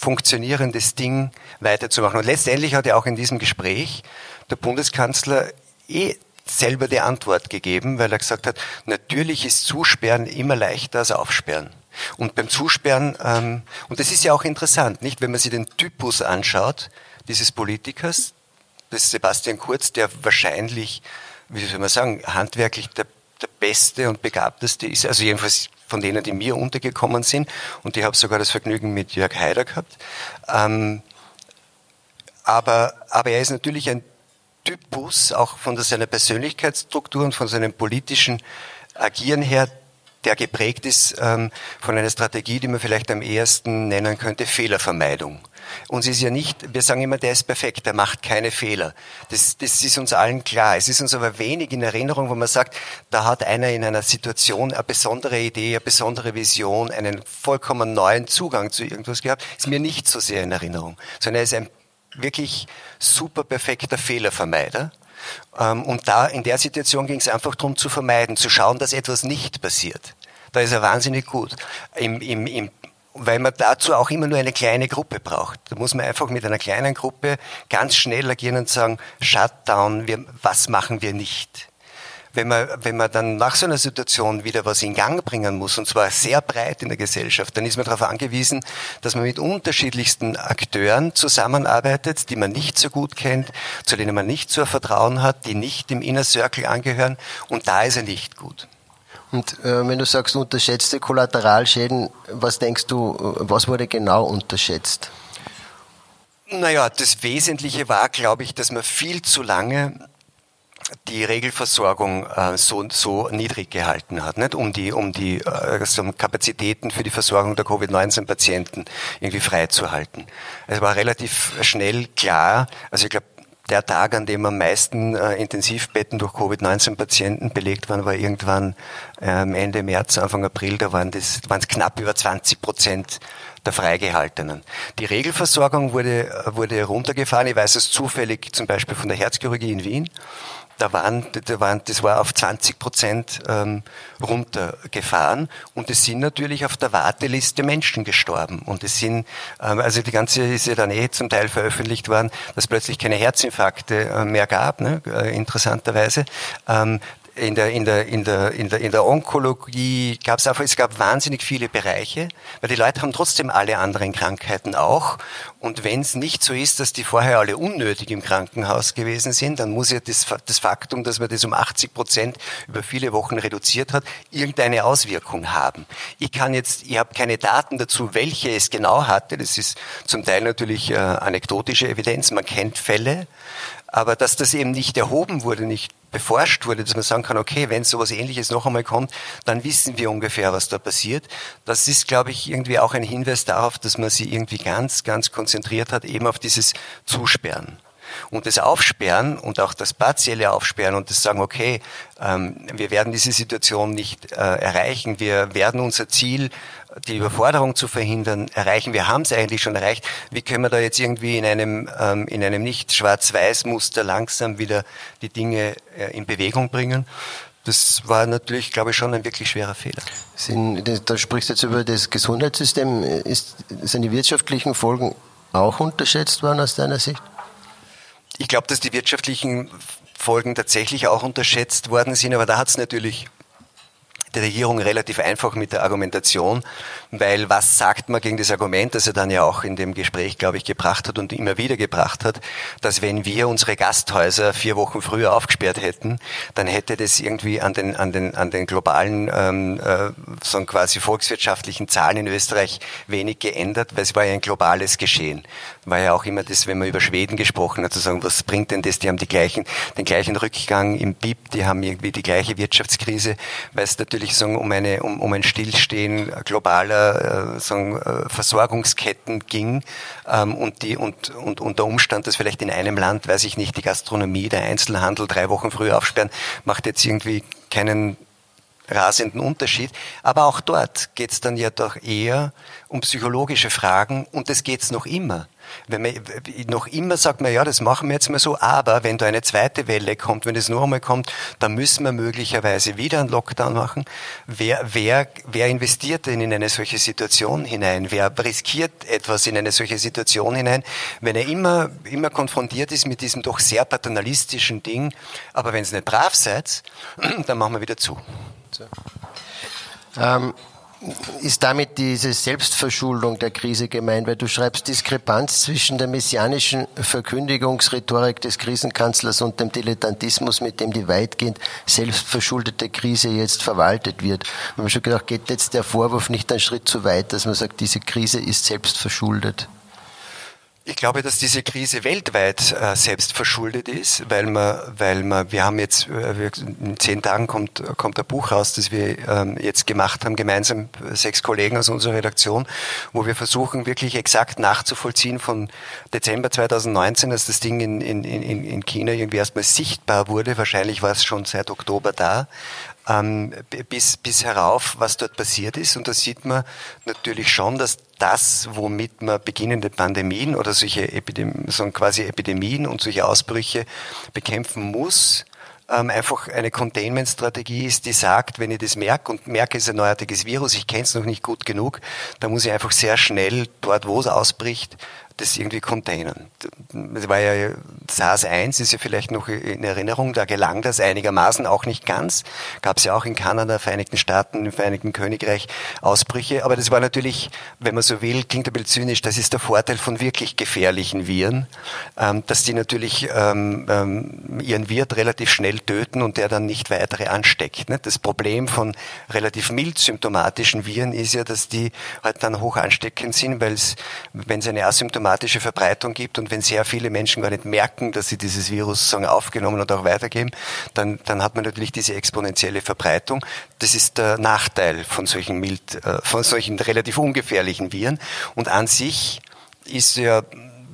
funktionierendes Ding weiterzumachen. Und letztendlich hat ja auch in diesem Gespräch der Bundeskanzler eh selber die Antwort gegeben, weil er gesagt hat, natürlich ist Zusperren immer leichter als Aufsperren. Und beim Zusperren, ähm, und das ist ja auch interessant, nicht, wenn man sich den Typus anschaut, dieses Politikers, ist Sebastian Kurz, der wahrscheinlich, wie soll man sagen, handwerklich der, der beste und begabteste ist, also jedenfalls von denen, die mir untergekommen sind, und ich habe sogar das Vergnügen mit Jörg Haider gehabt. Ähm, aber, aber er ist natürlich ein Typus, auch von seiner Persönlichkeitsstruktur und von seinem politischen Agieren her, der geprägt ist ähm, von einer Strategie, die man vielleicht am ehesten nennen könnte, Fehlervermeidung. Uns ist ja nicht, wir sagen immer, der ist perfekt, der macht keine Fehler. Das, das ist uns allen klar. Es ist uns aber wenig in Erinnerung, wo man sagt, da hat einer in einer Situation eine besondere Idee, eine besondere Vision, einen vollkommen neuen Zugang zu irgendwas gehabt. Ist mir nicht so sehr in Erinnerung, sondern er ist ein wirklich super perfekter Fehlervermeider. Ähm, und da in der Situation ging es einfach darum zu vermeiden, zu schauen, dass etwas nicht passiert. Da ist er wahnsinnig gut. Im, im, im weil man dazu auch immer nur eine kleine Gruppe braucht. Da muss man einfach mit einer kleinen Gruppe ganz schnell agieren und sagen, Shutdown, wir, was machen wir nicht? Wenn man, wenn man dann nach so einer Situation wieder was in Gang bringen muss, und zwar sehr breit in der Gesellschaft, dann ist man darauf angewiesen, dass man mit unterschiedlichsten Akteuren zusammenarbeitet, die man nicht so gut kennt, zu denen man nicht so ein Vertrauen hat, die nicht im Inner Circle angehören, und da ist er nicht gut. Und äh, wenn du sagst, unterschätzte Kollateralschäden, was denkst du, was wurde genau unterschätzt? Naja, das Wesentliche war, glaube ich, dass man viel zu lange die Regelversorgung äh, so, so niedrig gehalten hat, nicht? um die, um die äh, also Kapazitäten für die Versorgung der Covid-19-Patienten irgendwie freizuhalten. Es war relativ schnell klar, also ich glaube, der Tag, an dem am meisten äh, Intensivbetten durch Covid-19-Patienten belegt waren, war irgendwann ähm, Ende März, Anfang April, da waren es knapp über 20 Prozent der Freigehaltenen. Die Regelversorgung wurde, wurde runtergefahren. Ich weiß es zufällig zum Beispiel von der Herzchirurgie in Wien da waren, da waren, das war auf 20 Prozent ähm, runtergefahren und es sind natürlich auf der Warteliste Menschen gestorben und es sind, ähm, also die ganze ist ja dann eh zum Teil veröffentlicht worden, dass plötzlich keine Herzinfarkte äh, mehr gab, ne, äh, interessanterweise. Ähm, in der, in der, in der, in der, in der Onkologie gab es einfach, es gab wahnsinnig viele Bereiche, weil die Leute haben trotzdem alle anderen Krankheiten auch. Und wenn es nicht so ist, dass die vorher alle unnötig im Krankenhaus gewesen sind, dann muss ja das, das Faktum, dass man das um 80 Prozent über viele Wochen reduziert hat, irgendeine Auswirkung haben. Ich kann jetzt, ich habe keine Daten dazu, welche es genau hatte. Das ist zum Teil natürlich äh, anekdotische Evidenz. Man kennt Fälle, aber dass das eben nicht erhoben wurde, nicht beforscht wurde, dass man sagen kann, okay, wenn sowas ähnliches noch einmal kommt, dann wissen wir ungefähr, was da passiert. Das ist, glaube ich, irgendwie auch ein Hinweis darauf, dass man sich irgendwie ganz, ganz konzentriert hat, eben auf dieses Zusperren. Und das Aufsperren und auch das partielle Aufsperren und das Sagen, okay, ähm, wir werden diese Situation nicht äh, erreichen, wir werden unser Ziel, die Überforderung zu verhindern, erreichen. Wir haben es eigentlich schon erreicht. Wie können wir da jetzt irgendwie in einem, ähm, in einem nicht Schwarz-Weiß-Muster langsam wieder die Dinge äh, in Bewegung bringen? Das war natürlich, glaube ich, schon ein wirklich schwerer Fehler. Sind, da sprichst du jetzt über das Gesundheitssystem. Ist, sind die wirtschaftlichen Folgen auch unterschätzt worden aus deiner Sicht? Ich glaube, dass die wirtschaftlichen Folgen tatsächlich auch unterschätzt worden sind, aber da hat es natürlich die Regierung relativ einfach mit der Argumentation, weil was sagt man gegen das Argument, das er dann ja auch in dem Gespräch, glaube ich, gebracht hat und immer wieder gebracht hat, dass wenn wir unsere Gasthäuser vier Wochen früher aufgesperrt hätten, dann hätte das irgendwie an den, an den, an den globalen, ähm, äh, so quasi volkswirtschaftlichen Zahlen in Österreich wenig geändert, weil es war ja ein globales Geschehen. War ja auch immer das, wenn man über Schweden gesprochen hat, zu sagen, was bringt denn das? Die haben die gleichen, den gleichen Rückgang im BIP, die haben irgendwie die gleiche Wirtschaftskrise, weil es natürlich sagen, um, eine, um, um ein Stillstehen globaler äh, sagen, äh, Versorgungsketten ging ähm, und, die, und, und, und der Umstand, dass vielleicht in einem Land, weiß ich nicht, die Gastronomie, der Einzelhandel drei Wochen früher aufsperren, macht jetzt irgendwie keinen rasenden Unterschied. Aber auch dort geht es dann ja doch eher um psychologische Fragen und das geht es noch immer. Wenn man, noch immer sagt man, ja, das machen wir jetzt mal so, aber wenn da eine zweite Welle kommt, wenn es nur einmal kommt, dann müssen wir möglicherweise wieder einen Lockdown machen. Wer, wer, wer investiert denn in eine solche Situation hinein? Wer riskiert etwas in eine solche Situation hinein, wenn er immer, immer konfrontiert ist mit diesem doch sehr paternalistischen Ding, aber wenn es nicht brav seid, (clears throat) dann machen wir wieder zu. Ähm, ist damit diese Selbstverschuldung der Krise gemeint, weil du schreibst Diskrepanz zwischen der messianischen Verkündigungsrhetorik des Krisenkanzlers und dem Dilettantismus, mit dem die weitgehend selbstverschuldete Krise jetzt verwaltet wird. Wir haben schon gedacht, geht jetzt der Vorwurf nicht einen Schritt zu weit, dass man sagt, diese Krise ist selbstverschuldet? Ich glaube, dass diese Krise weltweit äh, selbst verschuldet ist, weil man, weil man, wir haben jetzt, äh, wir, in zehn Tagen kommt, kommt ein Buch raus, das wir ähm, jetzt gemacht haben, gemeinsam sechs Kollegen aus unserer Redaktion, wo wir versuchen, wirklich exakt nachzuvollziehen von Dezember 2019, als das Ding in, in, in, in China irgendwie erstmal sichtbar wurde, wahrscheinlich war es schon seit Oktober da, ähm, bis, bis herauf, was dort passiert ist. Und da sieht man natürlich schon, dass das, womit man beginnende Pandemien oder solche Epidemien, so quasi Epidemien und solche Ausbrüche bekämpfen muss, ähm, einfach eine Containment-Strategie ist, die sagt, wenn ich das merke und merke, es ist ein neuartiges Virus, ich kenne es noch nicht gut genug, dann muss ich einfach sehr schnell dort, wo es ausbricht, das irgendwie containern. Das war ja SARS-1 ist ja vielleicht noch in Erinnerung, da gelang das einigermaßen auch nicht ganz. Gab es ja auch in Kanada, Vereinigten Staaten, im Vereinigten Königreich Ausbrüche, aber das war natürlich, wenn man so will, klingt ein bisschen zynisch, das ist der Vorteil von wirklich gefährlichen Viren, ähm, dass die natürlich ähm, ähm, ihren Wirt relativ schnell töten und der dann nicht weitere ansteckt. Ne? Das Problem von relativ mild symptomatischen Viren ist ja, dass die halt dann hoch ansteckend sind, weil es, wenn es eine asymptomatische asymptomatische Verbreitung gibt und wenn sehr viele Menschen gar nicht merken, dass sie dieses Virus sozusagen aufgenommen und auch weitergeben, dann, dann hat man natürlich diese exponentielle Verbreitung. Das ist der Nachteil von solchen mild, äh, von solchen relativ ungefährlichen Viren. Und an sich ist ja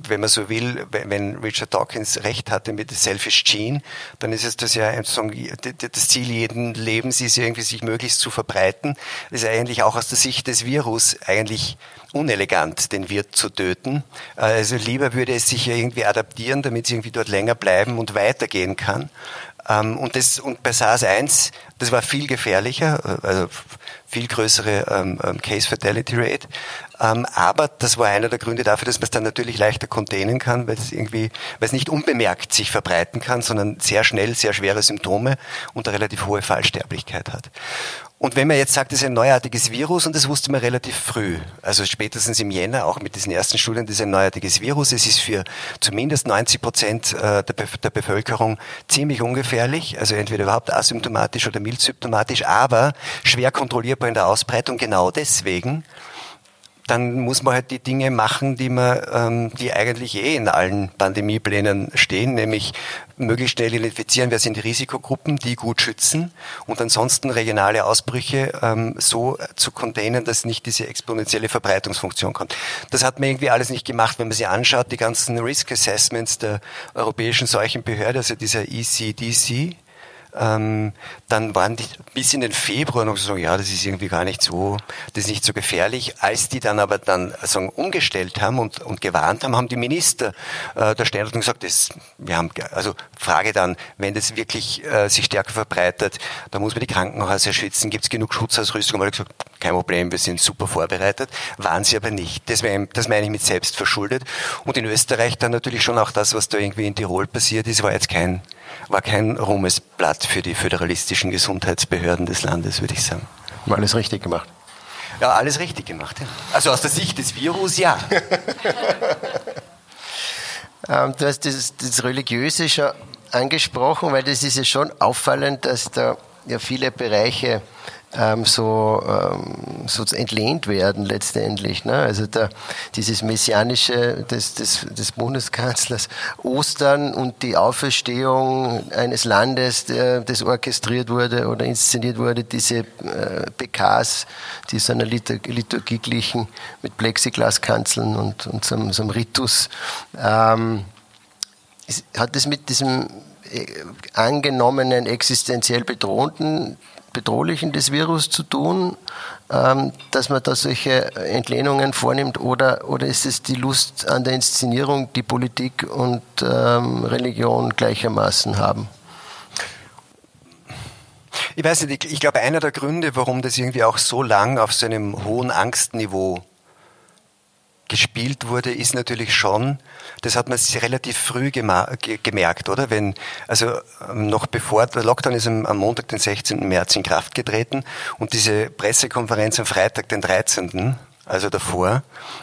wenn man so will, wenn Richard Dawkins recht hatte mit Selfish Gene, dann ist es das ja das Ziel jeden Lebens ist irgendwie sich möglichst zu verbreiten. Das ist eigentlich auch aus der Sicht des Virus eigentlich unelegant, den Wirt zu töten. Also lieber würde es sich ja irgendwie adaptieren, damit es irgendwie dort länger bleiben und weitergehen kann. Ähm, und, das, und bei SARS-1, das war viel gefährlicher, also viel größere ähm, ähm, Case Fatality Rate. Aber das war einer der Gründe dafür, dass man es dann natürlich leichter containen kann, weil es irgendwie, weil es nicht unbemerkt sich verbreiten kann, sondern sehr schnell sehr schwere Symptome und eine relativ hohe Fallsterblichkeit hat. Und wenn man jetzt sagt, es ist ein neuartiges Virus, und das wusste man relativ früh, also spätestens im Jänner, auch mit diesen ersten Studien, das ist ein neuartiges Virus. Es ist für zumindest 90 Prozent äh, der, Bevölkerung ziemlich ungefährlich, also entweder überhaupt asymptomatisch oder mild symptomatisch, aber schwer kontrollierbar in der Ausbreitung, genau deswegen, dann muss man halt die Dinge machen, die man, ähm, die eigentlich eh in allen Pandemieplänen stehen, nämlich möglichst schnell identifizieren, wer sind die Risikogruppen, die gut schützen und ansonsten regionale Ausbrüche ähm, so zu containen, dass nicht diese exponentielle Verbreitungsfunktion kommt. Das hat man irgendwie alles nicht gemacht, wenn man sich anschaut, die ganzen Risk Assessments der Europäischen Seuchenbehörde, also dieser ECDC, ähm, dann waren die bis in den Februar noch so, ja, das ist irgendwie gar nicht so, das ist nicht so gefährlich. Als die dann aber dann sagen, umgestellt haben und, und gewarnt haben, haben die Minister äh, der Standort gesagt, das, wir haben, also Frage dann, wenn das wirklich äh, sich stärker verbreitet, da muss man die Krankenhäuser schützen, gibt es genug Schutzausrüstung? Haben gesagt, kein Problem, wir sind super vorbereitet. Waren sie aber nicht. Das, das meine ich mit selbst verschuldet. Und in Österreich dann natürlich schon auch das, was da irgendwie in Tirol passiert ist, war jetzt kein war kein Ruhmesblatt für die föderalistischen Gesundheitsbehörden des Landes, würde ich sagen. Haben alles richtig gemacht. Ja, alles richtig gemacht. Ja. Also aus der Sicht des Virus, ja. (laughs) ähm, du hast das, das Religiöse schon angesprochen, weil das ist ja schon auffallend, dass da ja viele Bereiche ähm, so, ähm, so entlehnt werden letztendlich. Ne? Also da, dieses Messianische des, des, des Bundeskanzlers Ostern und die Auferstehung eines Landes, der, das orchestriert wurde oder inszeniert wurde, diese äh, PKs, die so einer Liturgie glichen mit Plexiglaskanzeln und, und so, so einem Ritus. Ähm, hat das mit diesem äh, angenommenen existenziell bedrohten Bedrohlichen des Virus zu tun, ähm, dass man da solche Entlehnungen vornimmt oder, oder ist es die Lust an der Inszenierung, die Politik und ähm, Religion gleichermaßen haben? Ich weiß nicht, ich, ich glaube, einer der Gründe, warum das irgendwie auch so lang auf so einem hohen Angstniveau gespielt wurde, ist natürlich schon, das hat man relativ früh gemerkt, oder? Wenn, also ähm, noch bevor, der Lockdown ist am, Montag, den 16. März in Kraft getreten und diese Pressekonferenz am Freitag, den 13., also davor,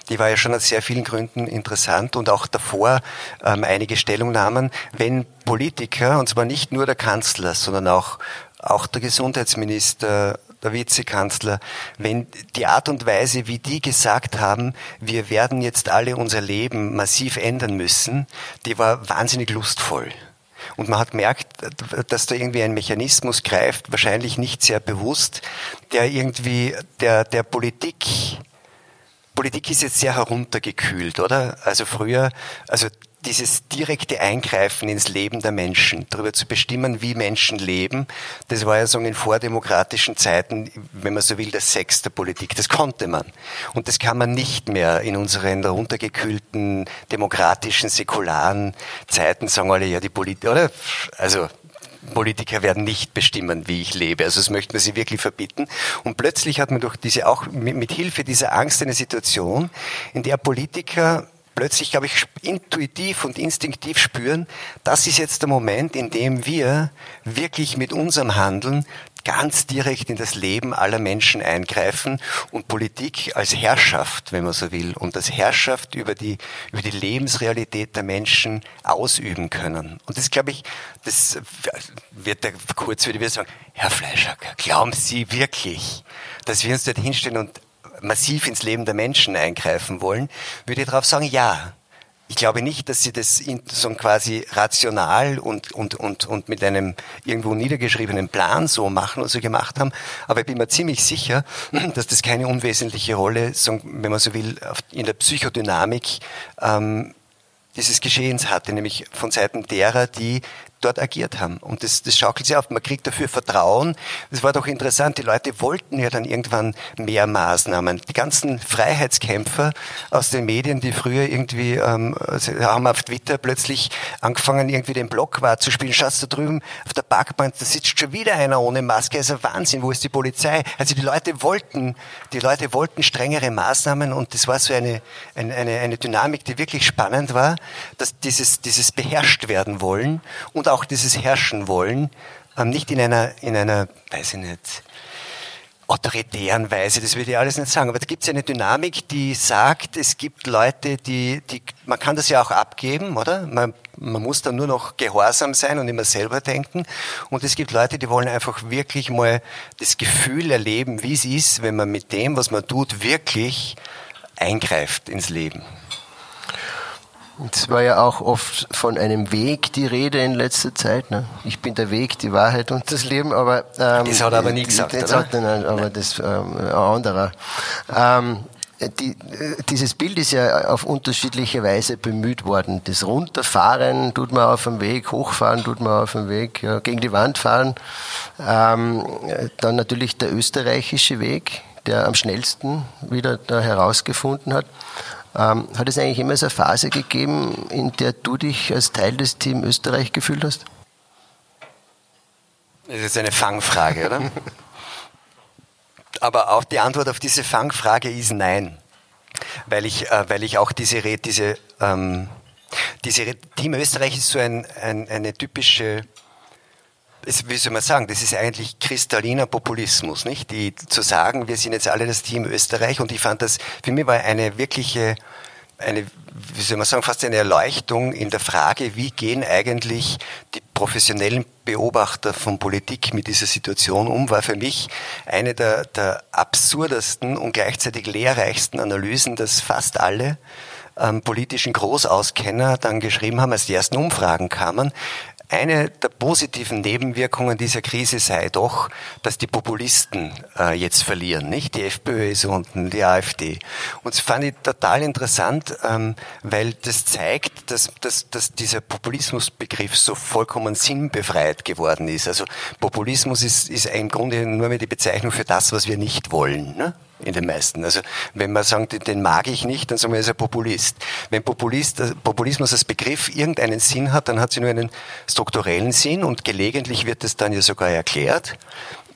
die war ja schon aus sehr vielen Gründen interessant und auch davor ähm, einige Stellungnahmen, wenn Politiker, und zwar nicht nur der Kanzler, sondern auch, auch der Gesundheitsminister, der Vizekanzler, wenn die Art und Weise, wie die gesagt haben, wir werden jetzt alle unser Leben massiv ändern müssen, die war wahnsinnig lustvoll. Und man hat gemerkt, dass da irgendwie ein Mechanismus greift, wahrscheinlich nicht sehr bewusst, der irgendwie der, der Politik, Politik ist jetzt sehr heruntergekühlt, oder? Also früher, also dieses direkte Eingreifen ins Leben der Menschen, darüber zu bestimmen, wie Menschen leben, das war ja so in vordemokratischen Zeiten, wenn man so will, der Sex der Politik. Das konnte man. Und das kann man nicht mehr in unseren runtergekühlten, demokratischen, säkularen Zeiten, sagen alle, ja, die Politik, oder? Also, Politiker werden nicht bestimmen, wie ich lebe. Also das möchte man sie wirklich verbieten. Und plötzlich hat man durch diese auch mit Hilfe dieser Angst eine Situation, in der Politiker plötzlich, glaube ich, intuitiv und instinktiv spüren, das ist jetzt der Moment, in dem wir wirklich mit unserem Handeln ganz direkt in das Leben aller Menschen eingreifen und Politik als Herrschaft, wenn man so will, und als Herrschaft über die, über die Lebensrealität der Menschen ausüben können. Und das glaube ich, das wird der kurz würde wir sagen, Herr Fleischacker, glauben Sie wirklich, dass wir uns dort hinstellen und massiv ins Leben der Menschen eingreifen wollen, würde ich darauf sagen, ja. Ich glaube nicht, dass sie das so quasi rational und, und, und, und mit einem irgendwo niedergeschriebenen Plan so machen und so gemacht haben. Aber ich bin mir ziemlich sicher, (clears throat) dass das keine unwesentliche Rolle, wenn man so will, in der Psychodynamik ähm, dieses Geschehens hatte, nämlich von Seiten derer, die dort agiert haben. Und das, das schaukelt sich auf. Man kriegt dafür Vertrauen. Das war doch interessant. Die Leute wollten ja dann irgendwann mehr Maßnahmen. Die ganzen Freiheitskämpfer aus den Medien, die früher irgendwie ähm, haben auf Twitter plötzlich angefangen, irgendwie den Block wahrzuspielen. Schaust da drüben auf der Parkbank, da sitzt schon wieder einer ohne Maske. Also Wahnsinn. Wo ist die Polizei? Also die Leute wollten, die Leute wollten strengere Maßnahmen und das war so eine, eine, eine, eine Dynamik, die wirklich spannend war, dass dieses, dieses beherrscht werden wollen und auch auch dieses Herrschen wollen, ähm, nicht in einer, in einer, weiß ich nicht, autoritären Weise, das würde ich alles nicht sagen, aber da gibt es eine Dynamik, die sagt, es gibt Leute, die, die, man kann das ja auch abgeben, oder? Man, man muss dann nur noch gehorsam sein und immer selber denken. Und es gibt Leute, die wollen einfach wirklich mal das Gefühl erleben, wie es ist, wenn man mit dem, was man tut, wirklich eingreift ins Leben. Es war ja auch oft von einem Weg die Rede in letzter Zeit. Ne? Ich bin der Weg, die Wahrheit und das Leben. Aber ähm, das hat er aber nie gesagt, das oder? Hat, nein, aber das ähm, ein anderer. Ähm, die, dieses Bild ist ja auf unterschiedliche Weise bemüht worden. Das Runterfahren tut man auf dem Weg, Hochfahren tut man auf dem Weg, ja, gegen die Wand fahren. Ähm, dann natürlich der österreichische Weg, der am schnellsten wieder da herausgefunden hat. Ähm, hat es eigentlich immer so eine Phase gegeben, in der du dich als Teil des Team Österreich gefühlt hast? Das ist eine Fangfrage, oder? Aber auch die Antwort auf diese Fangfrage ist nein. Weil ich, äh, weil ich auch diese, diese, ähm, diese Team Österreich ist so ein, ein, eine typische wie soll man sagen, das ist eigentlich kristalliner Populismus, nicht? Die zu sagen, wir sind jetzt alle das Team Österreich und ich fand das, für mich war eine wirkliche, eine, wie soll man sagen, fast eine Erleuchtung in der Frage, wie gehen eigentlich die professionellen Beobachter von Politik mit dieser Situation um, war für mich eine der, der absurdesten und gleichzeitig lehrreichsten Analysen, dass fast alle ähm, politischen Großauskenner dann geschrieben haben, als die ersten Umfragen kamen, eine der positiven Nebenwirkungen dieser Krise sei doch, dass die Populisten äh, jetzt verlieren, nicht? Die FPÖ ist unten, die AfD. Und das fand ich total interessant, ähm, weil das zeigt, dass, dass, dass dieser Populismusbegriff so vollkommen sinnbefreit geworden ist. Also Populismus ist, ist im Grunde nur mehr die Bezeichnung für das, was wir nicht wollen. Ne? In den meisten. Also wenn man sagt, den mag ich nicht, dann sagen wir, er ist ein Populist. Wenn Populist, äh, Populismus als Begriff irgendeinen Sinn hat, dann hat sie nur einen strukturellen Sinn und gelegentlich wird es dann ja sogar erklärt.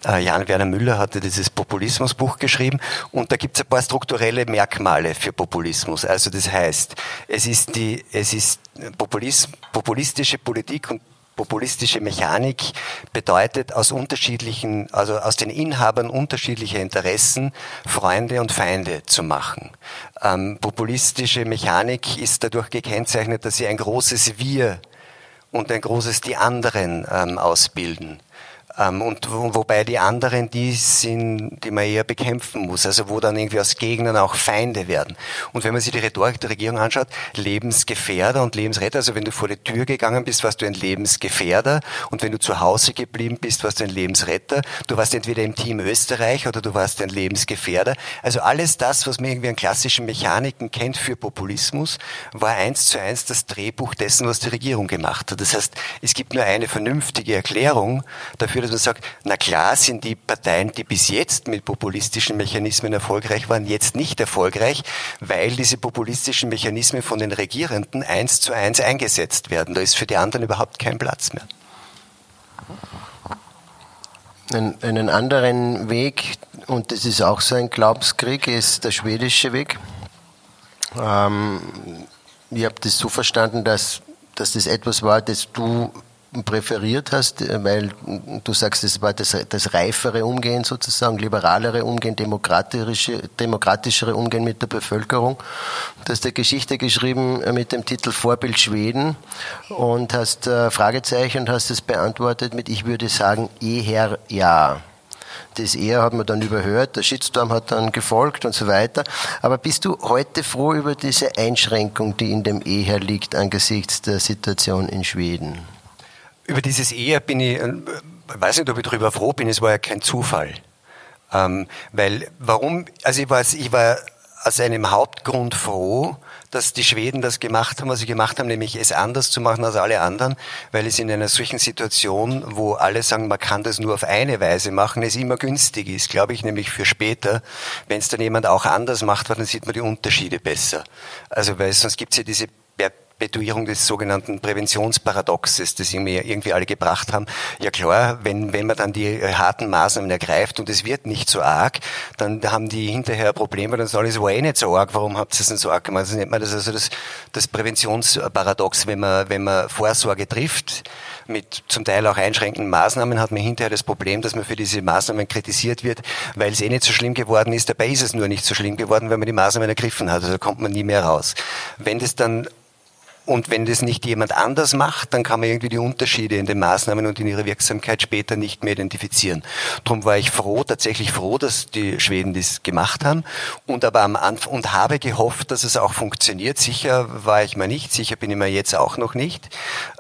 Äh, Jan-Werner Müller hatte dieses Populismusbuch geschrieben und da gibt es ein paar strukturelle Merkmale für Populismus. Also das heißt, es ist die, es ist Populism, populistische Politik und populistische Mechanik bedeutet, aus unterschiedlichen, also aus den Inhabern unterschiedlicher Interessen Freunde und Feinde zu machen. Ähm, populistische Mechanik ist dadurch gekennzeichnet, dass sie ein großes Wir und ein großes Die anderen ähm, ausbilden. Ähm, und wobei die anderen die sind, die man eher bekämpfen muss, also wo dann irgendwie aus Gegnern auch Feinde werden. Und wenn man sich die Rhetorik der Regierung anschaut, Lebensgefährder und Lebensretter, also wenn du vor die Tür gegangen bist, warst du ein Lebensgefährder und wenn du zu Hause geblieben bist, warst du ein Lebensretter. Du warst entweder im Team Österreich oder du warst ein Lebensgefährder. Also alles das, was man irgendwie an klassischen Mechaniken kennt für Populismus, war eins zu eins das Drehbuch dessen, was die Regierung gemacht hat. Das heißt, es gibt nur eine vernünftige Erklärung dafür, man sagt, na klar sind die Parteien, die bis jetzt mit populistischen Mechanismen erfolgreich waren, jetzt nicht erfolgreich, weil diese populistischen Mechanismen von den Regierenden eins zu eins eingesetzt werden. Da ist für die anderen überhaupt kein Platz mehr. einen, einen anderen Weg, und das ist auch so ein Glaubenskrieg, ist der schwedische Weg. Ähm, ich habe das so verstanden, dass, dass das etwas war, das du präferiert hast, weil du sagst, das war das, das reifere Umgehen sozusagen, liberalere Umgehen, demokratische, demokratischere Umgehen mit der Bevölkerung. Du hast eine Geschichte geschrieben mit dem Titel Vorbild Schweden und hast äh, Fragezeichen und hast es beantwortet mit, ich würde sagen, eher ja. Das eher hat man dann überhört, der Shitstorm hat dann gefolgt und so weiter. Aber bist du heute froh über diese Einschränkung, die in dem eher liegt angesichts der Situation in Schweden? Über dieses Ehe bin ich, äh, weiß nicht, ob ich darüber froh bin, es war ja kein Zufall. Ähm, weil, warum, also ich war, ich war aus einem Hauptgrund froh, dass die Schweden das gemacht haben, was sie gemacht haben, nämlich es anders zu machen als alle anderen, weil es in einer solchen Situation, wo alle sagen, man kann das nur auf eine Weise machen, es immer günstig ist, glaube ich, nämlich für später. Wenn es dann jemand auch anders macht, dann sieht man die Unterschiede besser. Also weil sonst gibt es ja diese Perpetuierung des sogenannten Präventionsparadoxes, das irgendwie alle gebracht haben. Ja klar, wenn, wenn man dann die äh, harten Maßnahmen ergreift und es wird nicht so arg, dann haben die hinterher Probleme, dann soll es war eh nicht so arg, warum habt ihr es denn so arg gemacht? Das nennt man das also das, das Präventionsparadox, wenn man, wenn man Vorsorge trifft, mit zum Teil auch einschränkenden Maßnahmen, hat man hinterher das Problem, dass man für diese Maßnahmen kritisiert wird, weil es eh nicht so schlimm geworden ist. Dabei ist es nur nicht so schlimm geworden, weil man die Maßnahmen ergriffen hat. Also kommt man nie mehr raus. Wenn das dann und wenn das nicht jemand anders macht, dann kann man irgendwie die Unterschiede in den Maßnahmen und in ihrer Wirksamkeit später nicht mehr identifizieren. Darum war ich froh, tatsächlich froh, dass die Schweden das gemacht haben und aber am Anfang und habe gehofft, dass es auch funktioniert. Sicher war ich mir nicht, sicher bin ich mir jetzt auch noch nicht.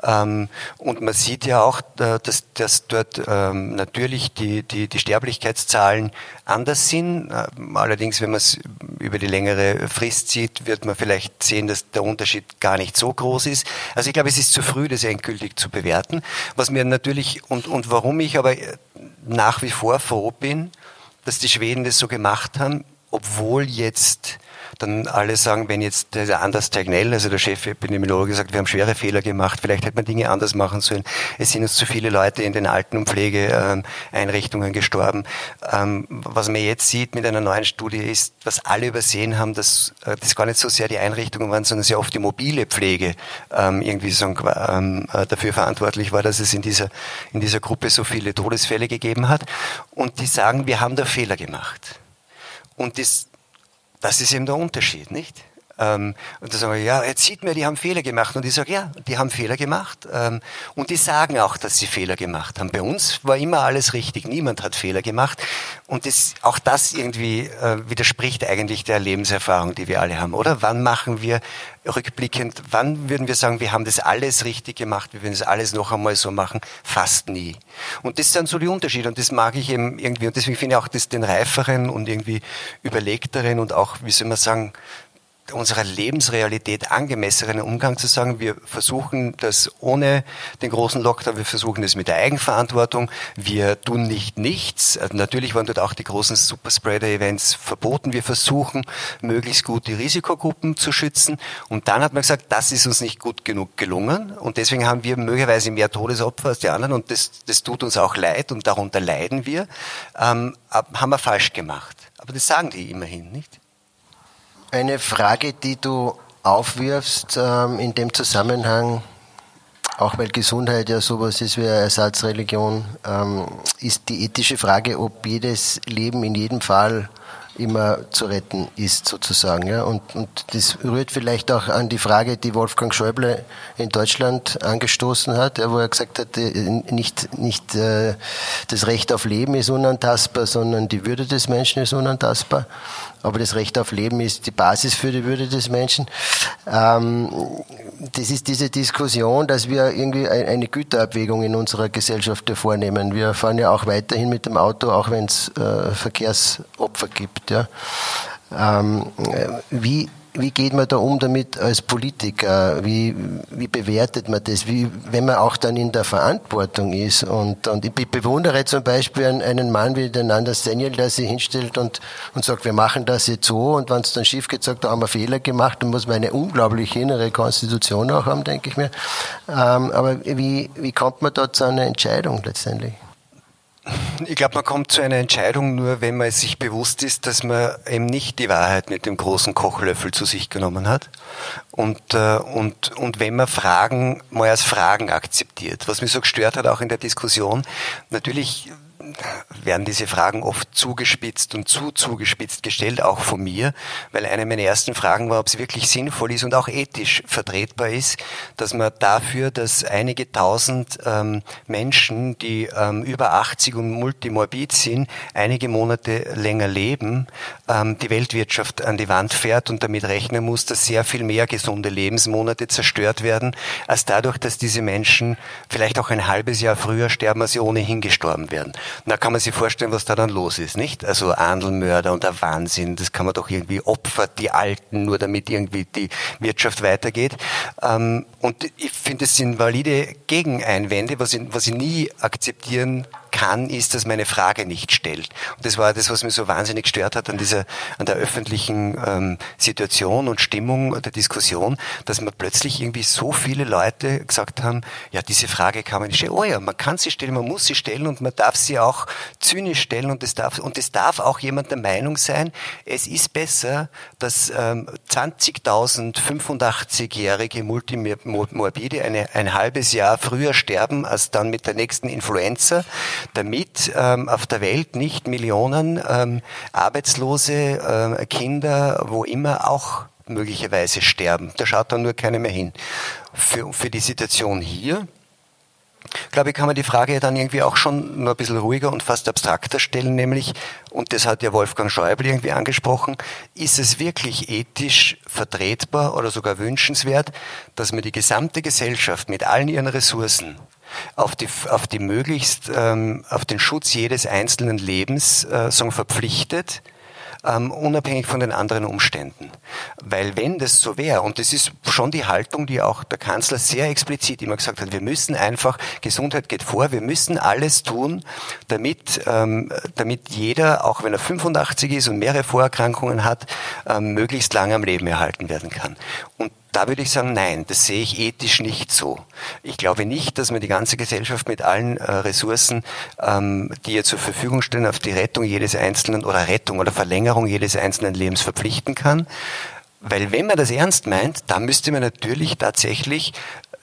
Ähm, und man sieht ja auch, äh, dass, dass dort ähm, natürlich die, die, die Sterblichkeitszahlen anders sind. Äh, allerdings, wenn man es über die längere Frist sieht, wird man vielleicht sehen, dass der Unterschied gar nicht so groß ist. Also ich glaube, es ist zu früh, das endgültig zu bewerten. Was mir natürlich, und, und warum ich aber nach wie vor froh bin, dass die Schweden das so gemacht haben, obwohl jetzt dann alle sagen, wenn jetzt der Anders Tegnell, also der Chefepidemiologe, sagt, wir haben schwere Fehler gemacht, vielleicht hätte man Dinge anders machen sollen. Es sind uns zu viele Leute in den Alten- und Pflegeeinrichtungen gestorben. Ähm, was man jetzt sieht mit einer neuen Studie ist, was alle übersehen haben, dass äh, das gar nicht so sehr die Einrichtungen waren, sondern sehr oft die mobile Pflege ähm, irgendwie so ähm, äh, dafür verantwortlich war, dass es in dieser, in dieser Gruppe so viele Todesfälle gegeben hat. Und die sagen, wir haben da Fehler gemacht. Und das, das ist eben der Unterschied, nicht? Ähm, und da sagen wir, ja, jetzt sieht man, die haben Fehler gemacht. Und ich sage, ja, die haben Fehler gemacht. Ähm, und die sagen auch, dass sie Fehler gemacht haben. Bei uns war immer alles richtig. Niemand hat Fehler gemacht. Und das, auch das irgendwie äh, widerspricht eigentlich der Lebenserfahrung, die wir alle haben, oder? Wann machen wir rückblickend, wann würden wir sagen, wir haben das alles richtig gemacht, wir würden das alles noch einmal so machen? Fast nie. Und das sind so die Unterschiede. Und das mag ich eben irgendwie. Und deswegen finde ich auch das den reiferen und irgendwie überlegteren und auch, wie soll man sagen, unserer Lebensrealität angemessenen Umgang zu sagen, wir versuchen das ohne den großen Lockdown, wir versuchen das mit der Eigenverantwortung, wir tun nicht nichts. Also natürlich waren dort auch die großen Superspreader-Events verboten. Wir versuchen möglichst gut die Risikogruppen zu schützen. Und dann hat man gesagt, das ist uns nicht gut genug gelungen. Und deswegen haben wir möglicherweise mehr Todesopfer als die anderen. Und das, das tut uns auch leid und darunter leiden wir. Ähm, haben wir falsch gemacht. Aber das sagen die immerhin, nicht? Eine Frage, die du aufwirfst ähm, in dem Zusammenhang, auch weil Gesundheit ja sowas ist wie eine Ersatzreligion, ähm, ist die ethische Frage, ob jedes Leben in jedem Fall immer zu retten ist, sozusagen. Ja. Und, und das rührt vielleicht auch an die Frage, die Wolfgang Schäuble in Deutschland angestoßen hat, wo er gesagt hat, äh, nicht, nicht äh, das Recht auf Leben ist unantastbar, sondern die Würde des Menschen ist unantastbar. Aber das Recht auf Leben ist die Basis für die Würde des Menschen. Ähm, das ist diese Diskussion, dass wir irgendwie eine Güterabwägung in unserer Gesellschaft vornehmen. Wir fahren ja auch weiterhin mit dem Auto, auch wenn es äh, Verkehrsopfer gibt. Ja. Ähm, wie wie geht man da um damit als Politiker? Wie, wie bewertet man das? Wie, wenn man auch dann in der Verantwortung ist? Und, und ich bewundere zum Beispiel einen Mann wie den Anders Daniel, der sich hinstellt und, und sagt, wir machen das jetzt so. Und wenn es dann schief geht, sagt, da haben wir Fehler gemacht, dann muss man eine unglaubliche innere Konstitution auch haben, denke ich mir. Ähm, aber wie, wie kommt man da zu einer Entscheidung letztendlich? Ich glaube, man kommt zu einer Entscheidung nur, wenn man sich bewusst ist, dass man eben nicht die Wahrheit mit dem großen Kochlöffel zu sich genommen hat. Und, äh, und, und wenn man Fragen mal als Fragen akzeptiert. Was mich so gestört hat, auch in der Diskussion, natürlich werden diese Fragen oft zugespitzt und zu zugespitzt gestellt, auch von mir, weil eine meiner ersten Fragen war, ob es wirklich sinnvoll ist und auch ethisch vertretbar ist, dass man dafür, dass einige tausend ähm, Menschen, die ähm, über 80 und multimorbid sind, einige Monate länger leben, ähm, die Weltwirtschaft an die Wand fährt und damit rechnen muss, dass sehr viel mehr gesunde Lebensmonate zerstört werden, als dadurch, dass diese Menschen vielleicht auch ein halbes Jahr früher sterben, als sie ohnehin gestorben werden. Da kann man sich vorstellen, was da dann los ist, nicht? Also Andelmörder und der Wahnsinn, das kann man doch irgendwie opfert die Alten, nur damit irgendwie die Wirtschaft weitergeht. Ähm, und ich finde, es sind valide Gegeneinwände, was ich, was ich nie akzeptieren kann, ist, dass meine Frage nicht stellt. Und das war das, was mich so wahnsinnig gestört hat an dieser, an der öffentlichen ähm, Situation und Stimmung der Diskussion, dass man plötzlich irgendwie so viele Leute gesagt haben, ja, diese Frage kann man nicht stellen. Oh ja, man kann sie stellen, man muss sie stellen und man darf sie auch zynisch stellen und es darf, und es darf auch jemand der Meinung sein, es ist besser, dass ähm, 20.000 85-jährige Multimorbide eine, ein halbes Jahr früher sterben, als dann mit der nächsten Influenza damit ähm, auf der Welt nicht Millionen ähm, arbeitslose äh, Kinder, wo immer auch möglicherweise sterben. Da schaut dann nur keiner mehr hin. Für, für die Situation hier, glaube ich, kann man die Frage dann irgendwie auch schon nur ein bisschen ruhiger und fast abstrakter stellen, nämlich, und das hat ja Wolfgang Schäuble irgendwie angesprochen, ist es wirklich ethisch vertretbar oder sogar wünschenswert, dass man die gesamte Gesellschaft mit allen ihren Ressourcen auf die, auf die möglichst, ähm, auf den Schutz jedes einzelnen Lebens äh, sagen, verpflichtet, ähm, unabhängig von den anderen Umständen. Weil wenn das so wäre, und das ist schon die Haltung, die auch der Kanzler sehr explizit immer gesagt hat, wir müssen einfach, Gesundheit geht vor, wir müssen alles tun, damit, ähm, damit jeder, auch wenn er 85 ist und mehrere Vorerkrankungen hat, ähm, möglichst lange am Leben erhalten werden kann. Und da würde ich sagen, nein, das sehe ich ethisch nicht so. Ich glaube nicht, dass man die ganze Gesellschaft mit allen äh, Ressourcen, ähm, die ihr zur Verfügung stehen, auf die Rettung jedes einzelnen oder Rettung oder Verlängerung jedes einzelnen Lebens verpflichten kann. Weil wenn man das ernst meint, dann müsste man natürlich tatsächlich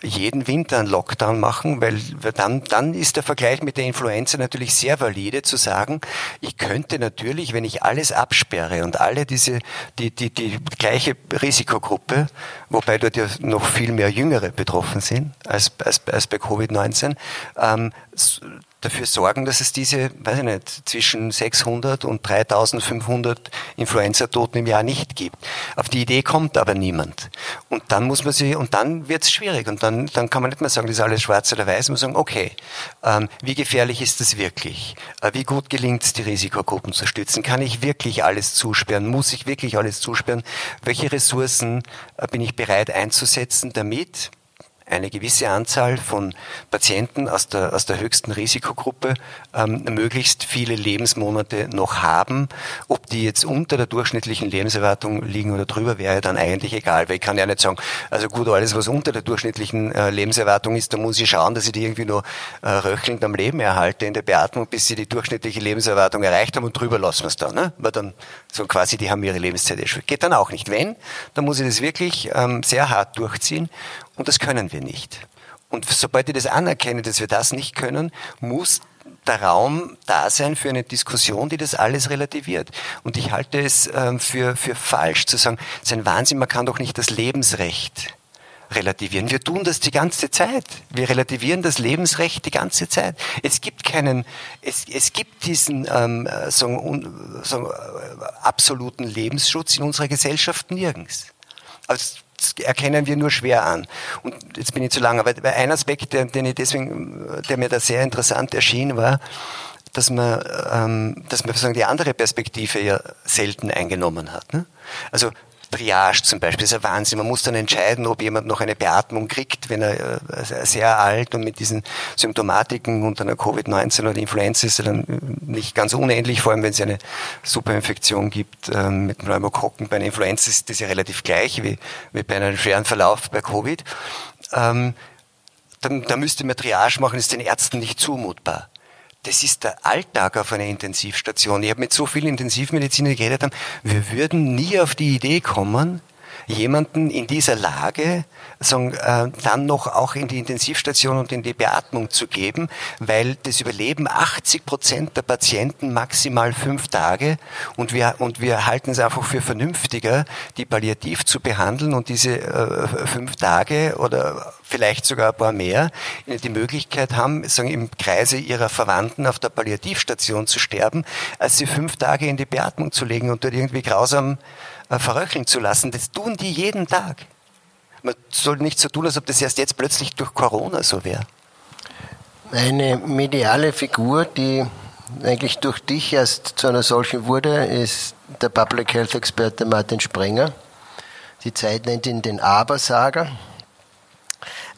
jeden Winter einen Lockdown machen, weil dann, dann ist der Vergleich mit der Influenza natürlich sehr valide zu sagen, ich könnte natürlich, wenn ich alles absperre und alle diese, die, die, die gleiche Risikogruppe, wobei dort ja noch viel mehr Jüngere betroffen sind als, als, als bei Covid-19, ähm, dafür sorgen, dass es diese, weiß ich nicht, zwischen 600 und 3500 Influenza-Toten im Jahr nicht gibt. Auf die Idee kommt aber niemand. Und dann muss man sie, und dann wird es schwierig. Und dann, dann kann man nicht mehr sagen, das ist alles schwarz oder weiß. Man muss sagen, okay, ähm, wie gefährlich ist das wirklich? Äh, wie gut gelingt es, die Risikogruppen zu stützen? Kann ich wirklich alles zusperren? Muss ich wirklich alles zusperren? Welche Ressourcen äh, bin ich bereit einzusetzen, damit eine gewisse Anzahl von Patienten aus der, aus der höchsten Risikogruppe ähm, möglichst viele Lebensmonate noch haben. Ob die jetzt unter der durchschnittlichen Lebenserwartung liegen oder drüber, wäre dann eigentlich egal, weil ich kann ja nicht sagen, also gut, alles, was unter der durchschnittlichen äh, Lebenserwartung ist, da muss ich schauen, dass ich die irgendwie nur äh, röchelnd am Leben erhalte in der Beatmung, bis sie die durchschnittliche Lebenserwartung erreicht haben und drüber lassen wir es dann. Ne? Weil dann so quasi, die haben ihre Lebenszeit erschwert. Geht dann auch nicht. Wenn, dann muss ich das wirklich ähm, sehr hart durchziehen und das können wir nicht. Und sobald ich das anerkenne, dass wir das nicht können, muss der Raum da sein für eine Diskussion, die das alles relativiert. Und ich halte es ähm, für, für falsch zu sagen, es ist ein Wahnsinn, man kann doch nicht das Lebensrecht relativieren. Wir tun das die ganze Zeit. Wir relativieren das Lebensrecht die ganze Zeit. Es gibt keinen, es, es gibt diesen ähm, so, so, absoluten Lebensschutz in unserer Gesellschaft nirgends. Also erkennen wir nur schwer an. Und jetzt bin ich zu lang, aber ein Aspekt, den ich deswegen, der mir da sehr interessant erschien, war, dass man, ähm, dass man sozusagen die andere Perspektive ja selten eingenommen hat. Ne? Also Triage zum Beispiel ist ein Wahnsinn. Man muss dann entscheiden, ob jemand noch eine Beatmung kriegt, wenn er äh, sehr alt und mit diesen Symptomatiken unter einer Covid-19 oder Influenza ist, er dann nicht ganz unähnlich, vor allem wenn es eine Superinfektion gibt ähm, mit Pneumokokken. Bei einer Influenza ist das ja relativ gleich wie, wie bei einem schweren Verlauf bei Covid. Ähm, dann, da müsste man Triage machen, ist den Ärzten nicht zumutbar. Das ist der Alltag auf einer Intensivstation. Ich habe mit so vielen Intensivmedizinern geredet, wir würden nie auf die Idee kommen, jemanden in dieser Lage äh, dann noch auch in die Intensivstation und in die Beatmung zu geben, weil das überleben 80 Prozent der Patienten maximal fünf Tage und wir, und wir halten es einfach für vernünftiger, die palliativ zu behandeln und diese äh, fünf Tage oder vielleicht sogar ein paar mehr die Möglichkeit haben, sagen, im Kreise ihrer Verwandten auf der Palliativstation zu sterben, als sie fünf Tage in die Beatmung zu legen und dort irgendwie grausam äh, verröcheln zu lassen. Das tun die jeden Tag. Man soll nicht so tun, als ob das erst jetzt plötzlich durch Corona so wäre. Eine mediale Figur, die eigentlich durch dich erst zu einer solchen wurde, ist der Public Health Experte Martin Sprenger. Die Zeit nennt ihn den Abersager.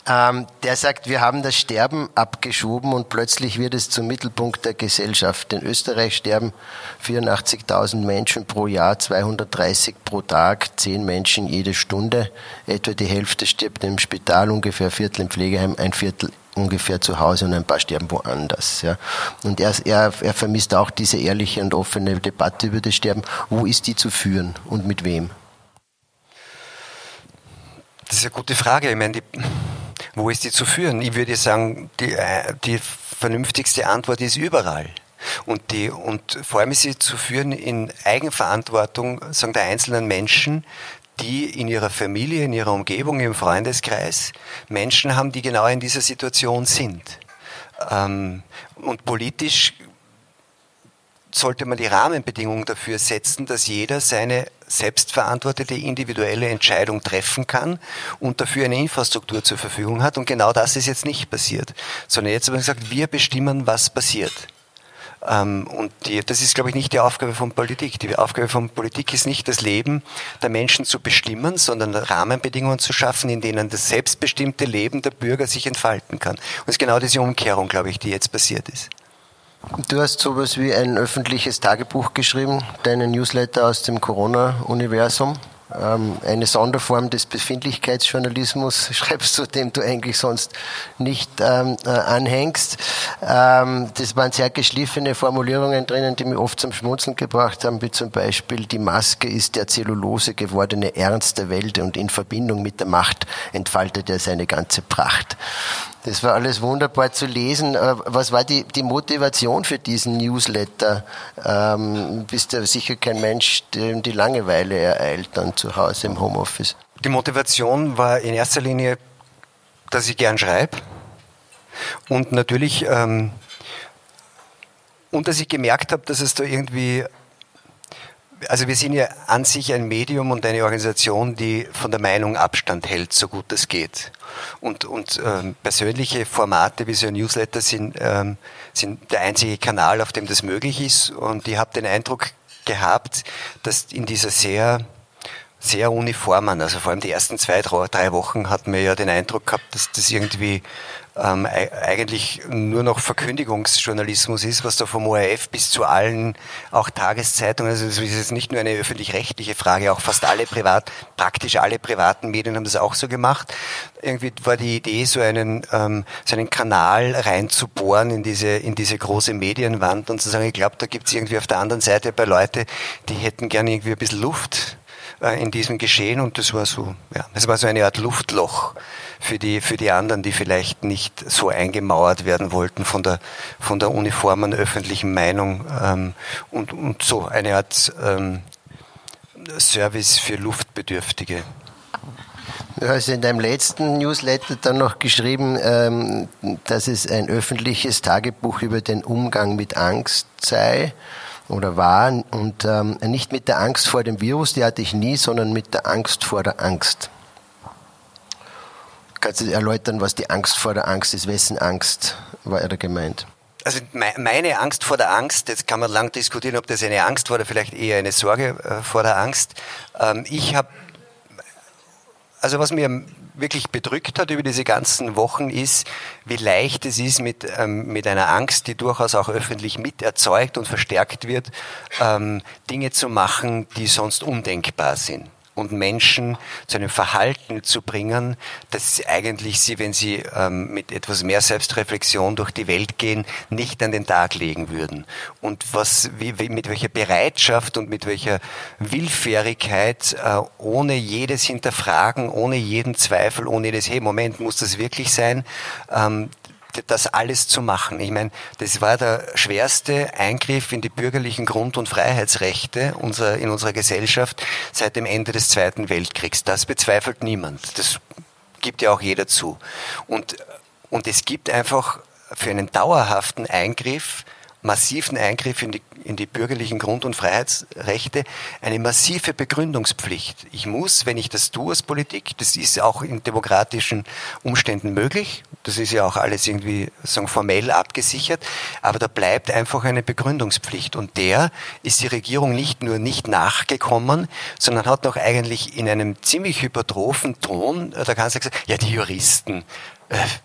Ähm, der sagt, wir haben das Sterben abgeschoben und plötzlich wird es zum Mittelpunkt der Gesellschaft. In Österreich sterben 84.000 Menschen pro Jahr, 230 pro Tag, 10 Menschen jede Stunde. Etwa die Hälfte stirbt im Spital, ungefähr ein Viertel im Pflegeheim, ein Viertel ungefähr zu Hause und ein paar sterben woanders. Ja. Und er, er, er vermisst auch diese ehrliche und offene Debatte über das Sterben. Wo ist die zu führen und mit wem? Das ist eine gute Frage. Ich meine, die wo ist die zu führen? Ich würde sagen, die, äh, die vernünftigste Antwort ist überall. Und, die, und vor allem ist sie zu führen in Eigenverantwortung sagen der einzelnen Menschen, die in ihrer Familie, in ihrer Umgebung, im Freundeskreis Menschen haben, die genau in dieser Situation sind. Ähm, und politisch sollte man die Rahmenbedingungen dafür setzen, dass jeder seine selbstverantwortete individuelle Entscheidung treffen kann und dafür eine Infrastruktur zur Verfügung hat. Und genau das ist jetzt nicht passiert, sondern jetzt haben wir gesagt, wir bestimmen, was passiert. Ähm, und die, das ist, glaube ich, nicht die Aufgabe von Politik. Die Aufgabe von Politik ist nicht, das Leben der Menschen zu bestimmen, sondern Rahmenbedingungen zu schaffen, in denen das selbstbestimmte Leben der Bürger sich entfalten kann. Und es ist genau diese Umkehrung, glaube ich, die jetzt passiert ist. Du hast sowas wie ein öffentliches Tagebuch geschrieben, deinen Newsletter aus dem Corona-Universum. Ähm, eine Sonderform des Befindlichkeitsjournalismus (laughs) schreibst du, dem du eigentlich sonst nicht ähm, äh, anhängst. Ähm, das waren sehr geschliffene Formulierungen drinnen, die mich oft zum Schmunzeln gebracht haben, wie zum Beispiel, die Maske ist der Zellulose gewordene Ernst der Welt und in Verbindung mit der Macht entfaltet er seine ganze Pracht. Das war alles wunderbar zu lesen. Äh, was war die, die Motivation für diesen Newsletter? Ähm, bist ja sicher kein Mensch, dem die Langeweile ereilt dann zu Hause im Homeoffice. Die Motivation war in erster Linie, dass ich gern schreibe und natürlich ähm, und dass ich gemerkt habe, dass es da irgendwie also wir sind ja an sich ein Medium und eine Organisation, die von der Meinung Abstand hält, so gut es geht. Und, und ähm, persönliche Formate wie so ein Newsletter sind, ähm, sind der einzige Kanal, auf dem das möglich ist. Und ich habe den Eindruck gehabt, dass in dieser sehr sehr uniformen, also vor allem die ersten zwei, drei Wochen hat man ja den Eindruck gehabt, dass das irgendwie ähm, eigentlich nur noch Verkündigungsjournalismus ist, was da vom ORF bis zu allen, auch Tageszeitungen, also das ist jetzt nicht nur eine öffentlich-rechtliche Frage, auch fast alle privat, praktisch alle privaten Medien haben das auch so gemacht. Irgendwie war die Idee, so einen, ähm, so einen Kanal reinzubohren in diese, in diese große Medienwand und zu sagen, ich glaube, da gibt es irgendwie auf der anderen Seite bei Leute, die hätten gerne irgendwie ein bisschen Luft äh, in diesem Geschehen und das war so, ja, es war so eine Art Luftloch für die, für die anderen, die vielleicht nicht so eingemauert werden wollten von der, von der uniformen öffentlichen Meinung ähm, und, und so eine Art ähm, Service für Luftbedürftige. Du hast in deinem letzten Newsletter dann noch geschrieben, ähm, dass es ein öffentliches Tagebuch über den Umgang mit Angst sei oder war und ähm, nicht mit der Angst vor dem Virus, die hatte ich nie, sondern mit der Angst vor der Angst. Kannst du erläutern, was die Angst vor der Angst ist? Wessen Angst war er da gemeint? Also meine Angst vor der Angst, jetzt kann man lang diskutieren, ob das eine Angst war oder vielleicht eher eine Sorge äh, vor der Angst. Ähm, ich habe, also was mir wirklich bedrückt hat über diese ganzen Wochen ist, wie leicht es ist, mit, ähm, mit einer Angst, die durchaus auch öffentlich mit erzeugt und verstärkt wird, ähm, Dinge zu machen, die sonst undenkbar sind. Und Menschen zu einem Verhalten zu bringen, dass eigentlich sie, wenn sie ähm, mit etwas mehr Selbstreflexion durch die Welt gehen, nicht an den Tag legen würden. Und was, wie, wie, mit welcher Bereitschaft und mit welcher Willfährigkeit, äh, ohne jedes Hinterfragen, ohne jeden Zweifel, ohne jedes, hey, Moment, muss das wirklich sein, ähm, das alles zu machen. Ich meine, das war der schwerste Eingriff in die bürgerlichen Grund- und Freiheitsrechte unserer, in unserer Gesellschaft seit dem Ende des Zweiten Weltkriegs. Das bezweifelt niemand. Das gibt ja auch jeder zu. Und, und es gibt einfach für einen dauerhaften Eingriff massiven Eingriff in die, in die bürgerlichen Grund- und Freiheitsrechte eine massive Begründungspflicht. Ich muss, wenn ich das tue als Politik, das ist auch in demokratischen Umständen möglich, das ist ja auch alles irgendwie sagen, formell abgesichert, aber da bleibt einfach eine Begründungspflicht und der ist die Regierung nicht nur nicht nachgekommen, sondern hat noch eigentlich in einem ziemlich hypertrophen Ton, da kannst du sagen, ja die Juristen,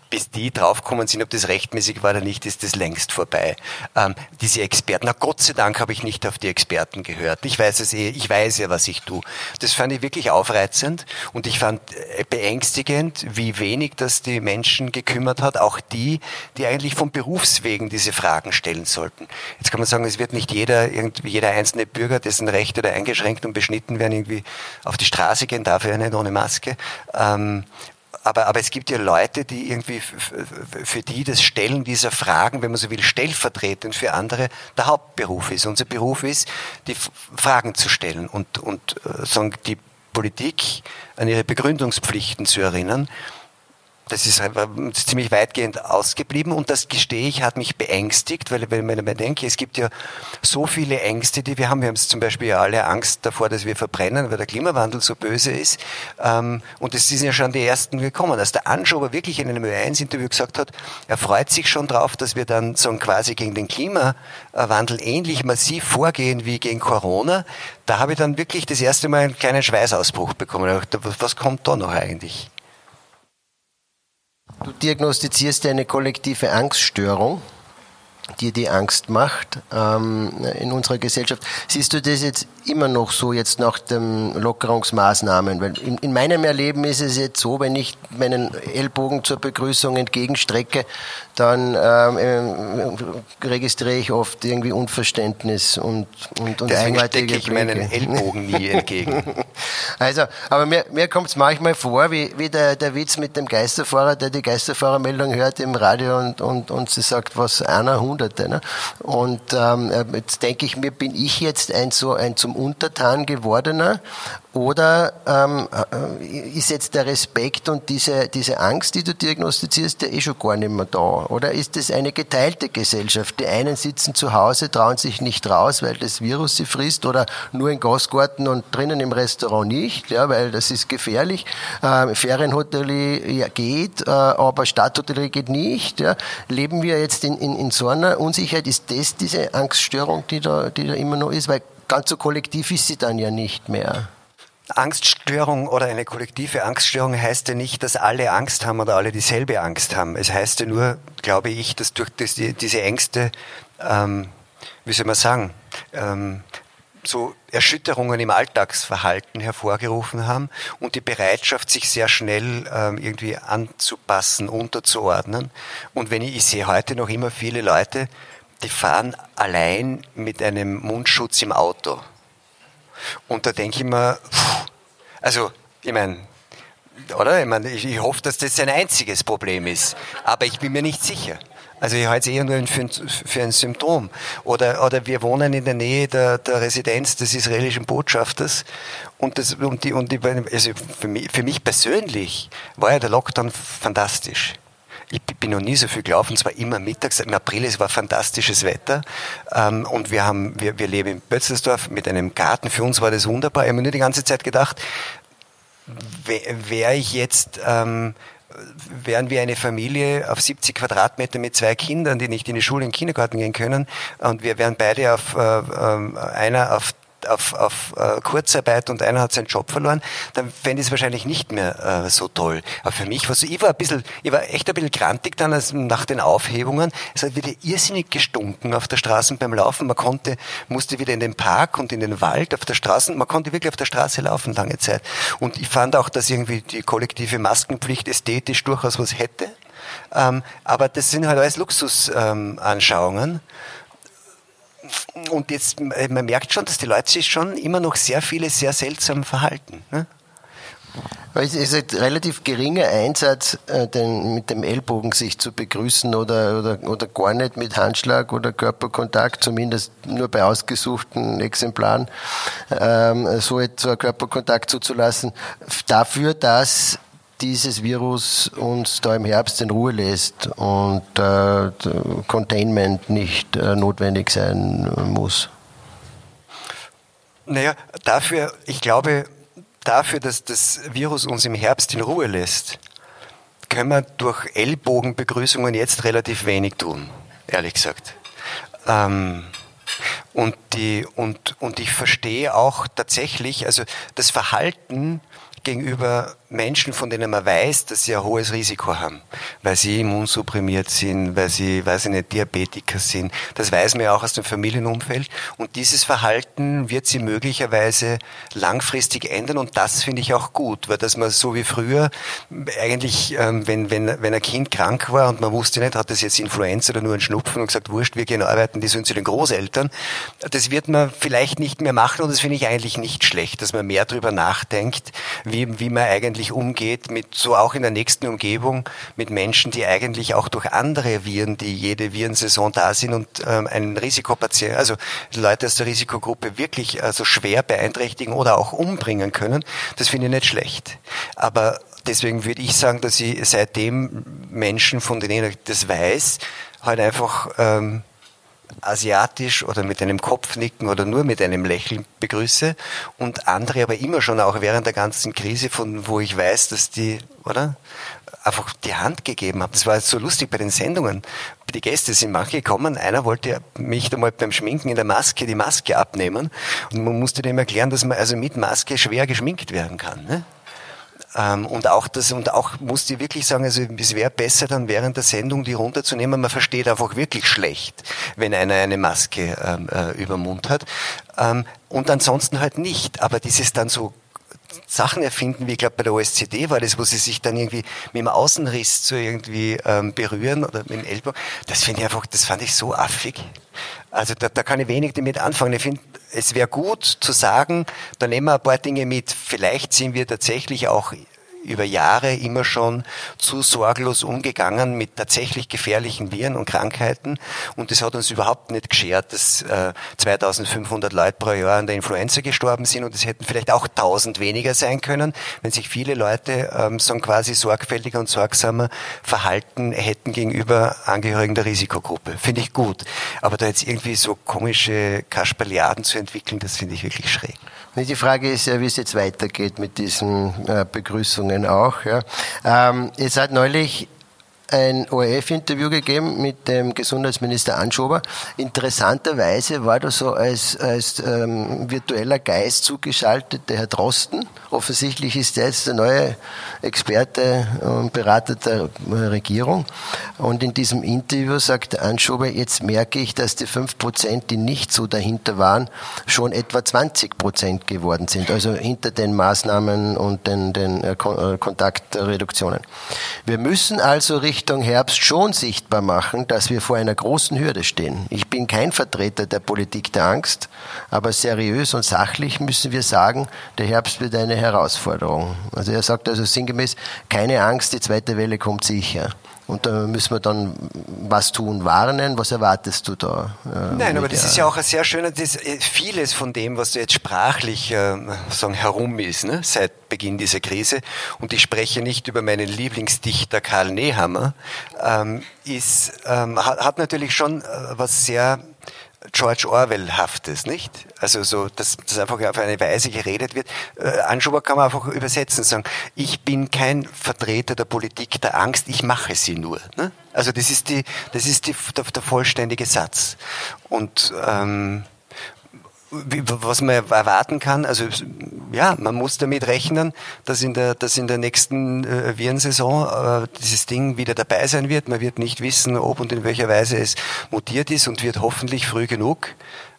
bis die draufkommen sind, ob das rechtmäßig war oder nicht, ist das längst vorbei. Ähm, diese Experten, na Gott sei Dank habe ich nicht auf die Experten gehört. Ich weiß es eh, ich weiß ja, was ich tue. Das fand ich wirklich aufreizend und ich fand äh, beängstigend, wie wenig das die Menschen gekümmert hat, auch die, die eigentlich von Berufswegen diese Fragen stellen sollten. Jetzt kann man sagen, es wird nicht jeder, irgendwie jeder einzelne Bürger, dessen Rechte da eingeschränkt und beschnitten werden, irgendwie auf die Straße gehen, dafür ja nicht ohne Maske. Ähm, aber, aber es gibt ja Leute, die irgendwie, für die das Stellen dieser Fragen, wenn man so will, stellvertretend für andere der Hauptberuf ist. Unser Beruf ist, die Fragen zu stellen und, und äh, sagen, die Politik an ihre Begründungspflichten zu erinnern das ist ziemlich weitgehend ausgeblieben und das gestehe ich, hat mich beängstigt, weil wenn ich mir denke, es gibt ja so viele Ängste, die wir haben. Wir haben zum Beispiel ja alle Angst davor, dass wir verbrennen, weil der Klimawandel so böse ist. Ähm, und es sind ja schon die ersten gekommen. Als der Anschober wirklich in einem Ö1-Interview gesagt hat, er freut sich schon drauf, dass wir dann so quasi gegen den Klimawandel ähnlich massiv vorgehen wie gegen Corona, da habe ich dann wirklich das erste Mal einen kleinen Schweißausbruch bekommen. Was kommt da noch eigentlich? Du diagnostizierst eine kollektive Angststörung, die die Angst macht ähm, in unserer Gesellschaft. Siehst du das jetzt immer noch so jetzt nach den Lockerungsmaßnahmen? Weil in, in meinem Erleben ist es jetzt so, wenn ich meinen Ellbogen zur Begrüßung entgegenstrecke, dann ähm, äh, registriere ich oft irgendwie Unverständnis und, und, und Deswegen stecke ich meinen Ellbogen nie (laughs) entgegen. also, aber mir, mir kommt es manchmal vor, wie, wie der, der Witz mit dem Geisterfahrer, der die Geisterfahrermeldung hört im Radio und, und, und sie sagt, was einer Hunderte. Ne? Und ähm, jetzt denke ich mir, bin ich jetzt ein so ein zum Untertan gewordener oder ähm, äh, ist jetzt der Respekt und diese, diese Angst, die du diagnostizierst, der eh schon gar nicht mehr da? Oder ist es eine geteilte Gesellschaft? Die einen sitzen zu Hause, trauen sich nicht raus, weil das Virus sie frisst oder nur in Gasgarten und drinnen im Restaurant nicht, ja, weil das ist gefährlich. Ähm, Ferienhotellerie ja, geht, äh, aber Stadthotellerie geht nicht. Ja. Leben wir jetzt in, in, in so einer Unsicherheit? Ist das diese Angststörung, die da, die da immer noch ist? Weil ganz so kollektiv ist sie dann ja nicht mehr. Angststörung oder eine kollektive Angststörung heißt ja nicht, dass alle Angst haben oder alle dieselbe Angst haben. Es heißt ja nur, glaube ich, dass durch das, diese Ängste, ähm, wie soll man sagen, ähm, so Erschütterungen im Alltagsverhalten hervorgerufen haben und die Bereitschaft, sich sehr schnell ähm, irgendwie anzupassen, unterzuordnen. Und wenn ich, ich sehe heute noch immer viele Leute, die fahren allein mit einem Mundschutz im Auto. Und da denke ich mir, also, ich meine, oder? Ich, meine, ich, ich hoffe, dass das ein einziges Problem ist. Aber ich bin mir nicht sicher. Also ich halte es eher nur für ein, für ein Symptom. Oder, oder wir wohnen in der Nähe der, der Residenz des israelischen Botschafters und, das, und, die, und die, also für, mich, für mich persönlich war ja der Lockdown fantastisch. Ich bin noch nie so viel gelaufen, es war immer mittags. Im April, es war fantastisches Wetter. Ähm, und wir haben, wir, wir leben in Bötzelsdorf mit einem Garten. Für uns war das wunderbar. Ich habe mir nur die ganze Zeit gedacht, wäre ich jetzt, ähm, wären wir eine Familie auf 70 Quadratmeter mit zwei Kindern, die nicht in die Schule, in den Kindergarten gehen können, und wir wären beide auf, äh, äh, einer auf auf, auf uh, Kurzarbeit und einer hat seinen Job verloren, dann fände ich es wahrscheinlich nicht mehr uh, so toll. Aber für mich war so, ich war ein bisschen, ich war echt ein bisschen grantig dann als nach den Aufhebungen. Es hat wieder irrsinnig gestunken auf der Straße beim Laufen. Man konnte, musste wieder in den Park und in den Wald auf der Straße, man konnte wirklich auf der Straße laufen lange Zeit. Und ich fand auch, dass irgendwie die kollektive Maskenpflicht ästhetisch durchaus was hätte. Ähm, aber das sind halt alles Luxusanschauungen. Ähm, und jetzt, äh, man merkt schon, dass die Leute sich schon immer noch sehr viele sehr seltsam verhalten. Ne? Es ist ein relativ geringer Einsatz, äh, den, mit dem Ellbogen sich zu begrüßen oder, oder, oder gar nicht mit Handschlag oder Körperkontakt, zumindest nur bei ausgesuchten Exemplaren, ähm, so, so einen Körperkontakt zuzulassen. Dafür, dass dieses Virus uns da im Herbst in Ruhe lässt und äh, Containment nicht äh, notwendig sein muss? Naja, dafür, ich glaube, dafür, dass das Virus uns im Herbst in Ruhe lässt, können wir durch Ellbogenbegrüßungen jetzt relativ wenig tun, ehrlich gesagt. Ähm, und, die, und, und ich verstehe auch tatsächlich, also das Verhalten gegenüber Menschen, von denen man weiß, dass sie ein hohes Risiko haben, weil sie immunsupprimiert sind, weil sie, weiß ich nicht, Diabetiker sind. Das weiß man ja auch aus dem Familienumfeld. Und dieses Verhalten wird sie möglicherweise langfristig ändern und das finde ich auch gut, weil dass man so wie früher eigentlich, ähm, wenn, wenn, wenn ein Kind krank war und man wusste nicht, hat das jetzt Influenza oder nur ein Schnupfen und gesagt, wurscht, wir gehen arbeiten, die sind zu den Großeltern. Das wird man vielleicht nicht mehr machen und das finde ich eigentlich nicht schlecht, dass man mehr darüber nachdenkt, wie, wie man eigentlich eigentlich umgeht, mit so auch in der nächsten Umgebung, mit Menschen, die eigentlich auch durch andere Viren, die jede Virensaison da sind und ähm, einen Risikopatient, also Leute aus der Risikogruppe wirklich also schwer beeinträchtigen oder auch umbringen können, das finde ich nicht schlecht. Aber deswegen würde ich sagen, dass ich seitdem Menschen, von denen ich das weiß, halt einfach ähm, asiatisch oder mit einem Kopfnicken oder nur mit einem Lächeln begrüße und andere aber immer schon auch während der ganzen Krise, von wo ich weiß, dass die, oder? Einfach die Hand gegeben haben. Das war jetzt so lustig bei den Sendungen. Die Gäste sind manche gekommen. Einer wollte mich da mal beim Schminken in der Maske die Maske abnehmen und man musste dem erklären, dass man also mit Maske schwer geschminkt werden kann. Ne? Ähm, und auch das, und auch musste ich wirklich sagen, also es wäre besser dann während der Sendung die runterzunehmen. Man versteht einfach wirklich schlecht, wenn einer eine Maske ähm, äh, über Mund hat. Ähm, und ansonsten halt nicht. Aber dieses dann so Sachen erfinden, wie ich glaube bei der OSCD war das, wo sie sich dann irgendwie mit dem Außenriss so irgendwie ähm, berühren oder mit dem Ellbogen. Das finde ich einfach, das fand ich so affig. Also da, da kann ich wenig damit anfangen. Ich finde, es wäre gut zu sagen, da nehmen wir ein paar Dinge mit. Vielleicht sind wir tatsächlich auch über Jahre immer schon zu sorglos umgegangen mit tatsächlich gefährlichen Viren und Krankheiten. Und das hat uns überhaupt nicht geschert, dass äh, 2500 Leute pro Jahr an der Influenza gestorben sind. Und es hätten vielleicht auch 1000 weniger sein können, wenn sich viele Leute ähm, so quasi sorgfältiger und sorgsamer verhalten hätten gegenüber Angehörigen der Risikogruppe. Finde ich gut. Aber da jetzt irgendwie so komische Kasperliaden zu entwickeln, das finde ich wirklich schräg. Die Frage ist ja, wie es jetzt weitergeht mit diesen äh, Begrüßungen auch. Ja. Ähm, ihr seid neulich ein ORF-Interview gegeben mit dem Gesundheitsminister Anschober. Interessanterweise war da so als, als ähm, virtueller Geist zugeschaltet der Herr Drosten. Offensichtlich ist er jetzt der neue Experte und Berater der Regierung. Und in diesem Interview sagt Anschober, jetzt merke ich, dass die fünf Prozent, die nicht so dahinter waren, schon etwa 20 Prozent geworden sind. Also hinter den Maßnahmen und den, den äh, äh Kontaktreduktionen. Wir müssen also richtig Richtung Herbst schon sichtbar machen, dass wir vor einer großen Hürde stehen. Ich bin kein Vertreter der Politik der Angst, aber seriös und sachlich müssen wir sagen, der Herbst wird eine Herausforderung. Also er sagt also sinngemäß, keine Angst, die zweite Welle kommt sicher. Und da müssen wir dann was tun, warnen. Was erwartest du da? Äh, Nein, aber das ist ja auch ein sehr schöner, das, äh, vieles von dem, was du jetzt sprachlich äh, sagen, herum ist, ne, seit Beginn dieser Krise, und ich spreche nicht über meinen Lieblingsdichter Karl Nehammer, ähm, ist, ähm, hat, hat natürlich schon äh, was sehr George Orwell-haftes, nicht? Also so, dass, dass einfach auf eine Weise geredet wird. Äh, Anschuber kann man einfach übersetzen und sagen, ich bin kein Vertreter der Politik der Angst, ich mache sie nur. Ne? Also das ist die, das ist die, der, der vollständige Satz. Und ähm, was man erwarten kann, also ja, man muss damit rechnen, dass in der, dass in der nächsten äh, Virensaison äh, dieses Ding wieder dabei sein wird. Man wird nicht wissen, ob und in welcher Weise es mutiert ist und wird hoffentlich früh genug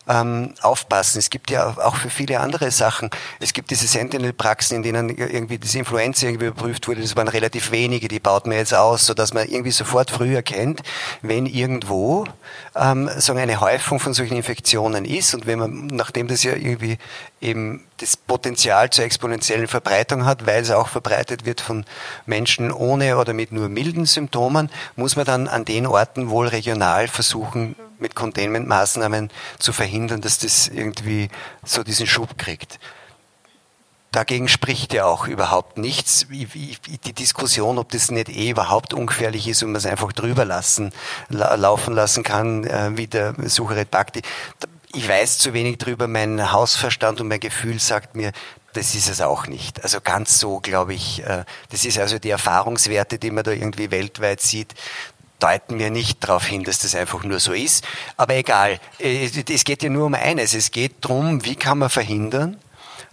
ähm, aufpassen. Es gibt ja auch für viele andere Sachen. Es gibt diese Sentinel-Praxen, in denen irgendwie das Influenza irgendwie überprüft wurde. Das waren relativ wenige, die baut man jetzt aus, sodass man irgendwie sofort früh erkennt, wenn irgendwo ähm, so eine Häufung von solchen Infektionen ist und wenn man, nachdem das ja irgendwie eben das Potenzial zur exponentiellen Verbreitung hat, weil es auch verbreitet wird von Menschen ohne oder mit nur milden Symptomen, muss man dann an den Orten wohl regional versuchen, mit Containment-Maßnahmen zu verhindern, dass das irgendwie so diesen Schub kriegt. Dagegen spricht ja auch überhaupt nichts. Die Diskussion, ob das nicht eh überhaupt ungefährlich ist und man es einfach drüber lassen, laufen lassen kann, äh, wie der Sucheret Bhakti. Ich weiß zu wenig drüber. Mein Hausverstand und mein Gefühl sagt mir, das ist es auch nicht. Also ganz so, glaube ich, äh, das ist also die Erfahrungswerte, die man da irgendwie weltweit sieht, deuten mir nicht darauf hin, dass das einfach nur so ist. Aber egal, äh, es geht ja nur um eines. Es geht darum, wie kann man verhindern,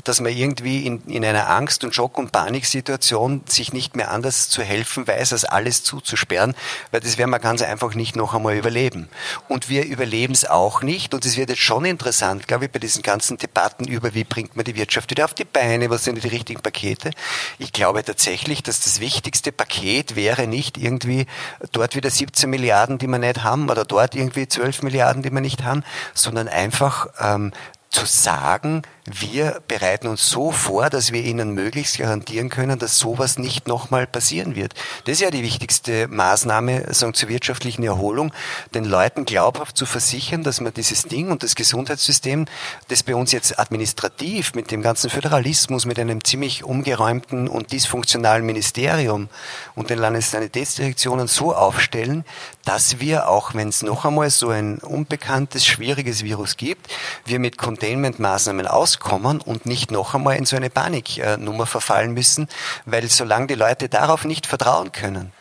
dass man irgendwie in, in einer Angst- und Schock- und Paniksituation sich nicht mehr anders zu helfen weiß, als alles zuzusperren, weil das werden wir ganz einfach nicht noch einmal überleben. Und wir überleben es auch nicht. Und es wird jetzt schon interessant, glaube ich, bei diesen ganzen Debatten über, wie bringt man die Wirtschaft wieder auf die Beine, was sind die richtigen Pakete. Ich glaube tatsächlich, dass das wichtigste Paket wäre nicht irgendwie dort wieder 17 Milliarden, die wir nicht haben, oder dort irgendwie 12 Milliarden, die wir nicht haben, sondern einfach ähm, zu sagen, wir bereiten uns so vor, dass wir ihnen möglichst garantieren können, dass sowas nicht nochmal passieren wird. Das ist ja die wichtigste Maßnahme sagen, zur wirtschaftlichen Erholung, den Leuten glaubhaft zu versichern, dass man dieses Ding und das Gesundheitssystem, das bei uns jetzt administrativ mit dem ganzen Föderalismus, mit einem ziemlich umgeräumten und dysfunktionalen Ministerium und den Landessanitätsdirektionen so aufstellen, dass wir, auch wenn es noch einmal so ein unbekanntes, schwieriges Virus gibt, wir mit Containment-Maßnahmen aus rauskommen und nicht noch einmal in so eine Paniknummer verfallen müssen, weil solange die Leute darauf nicht vertrauen können,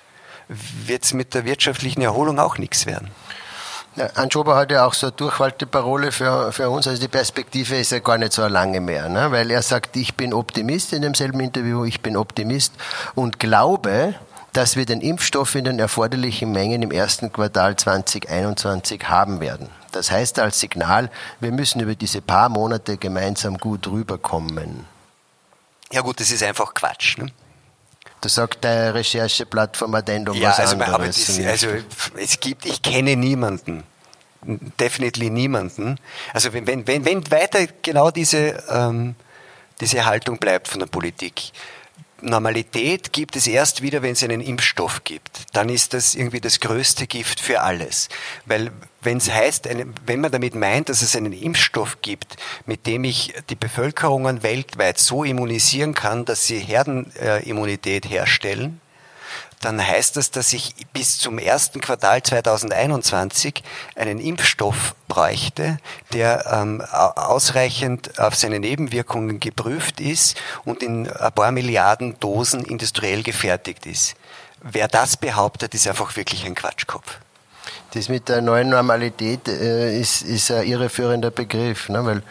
wird es mit der wirtschaftlichen Erholung auch nichts werden. Ja, Anschober hat ja auch so eine Durchhalteparole für, für uns, also die Perspektive ist ja gar nicht so lange mehr, ne? weil er sagt, ich bin Optimist in demselben Interview, ich bin Optimist und glaube, dass wir den Impfstoff in den erforderlichen Mengen im ersten Quartal 2021 haben werden. Das heißt als Signal, wir müssen über diese paar Monate gemeinsam gut rüberkommen. Ja gut, das ist einfach Quatsch. Ne? Da sagt der Rechercheplattform Addendum ja, was also, anderes. Das, also es gibt, ich kenne niemanden, definitiv niemanden. Also wenn, wenn, wenn, wenn weiter genau diese, ähm, diese Haltung bleibt von der Politik, Normalität gibt es erst wieder, wenn es einen Impfstoff gibt. Dann ist das irgendwie das größte Gift für alles. Weil wenn es heißt, wenn man damit meint, dass es einen Impfstoff gibt, mit dem ich die Bevölkerungen weltweit so immunisieren kann, dass sie Herdenimmunität herstellen, dann heißt das, dass ich bis zum ersten Quartal 2021 einen Impfstoff bräuchte, der ähm, ausreichend auf seine Nebenwirkungen geprüft ist und in ein paar Milliarden Dosen industriell gefertigt ist. Wer das behauptet, ist einfach wirklich ein Quatschkopf. Das mit der neuen Normalität äh, ist, ist ein irreführender Begriff, ne? weil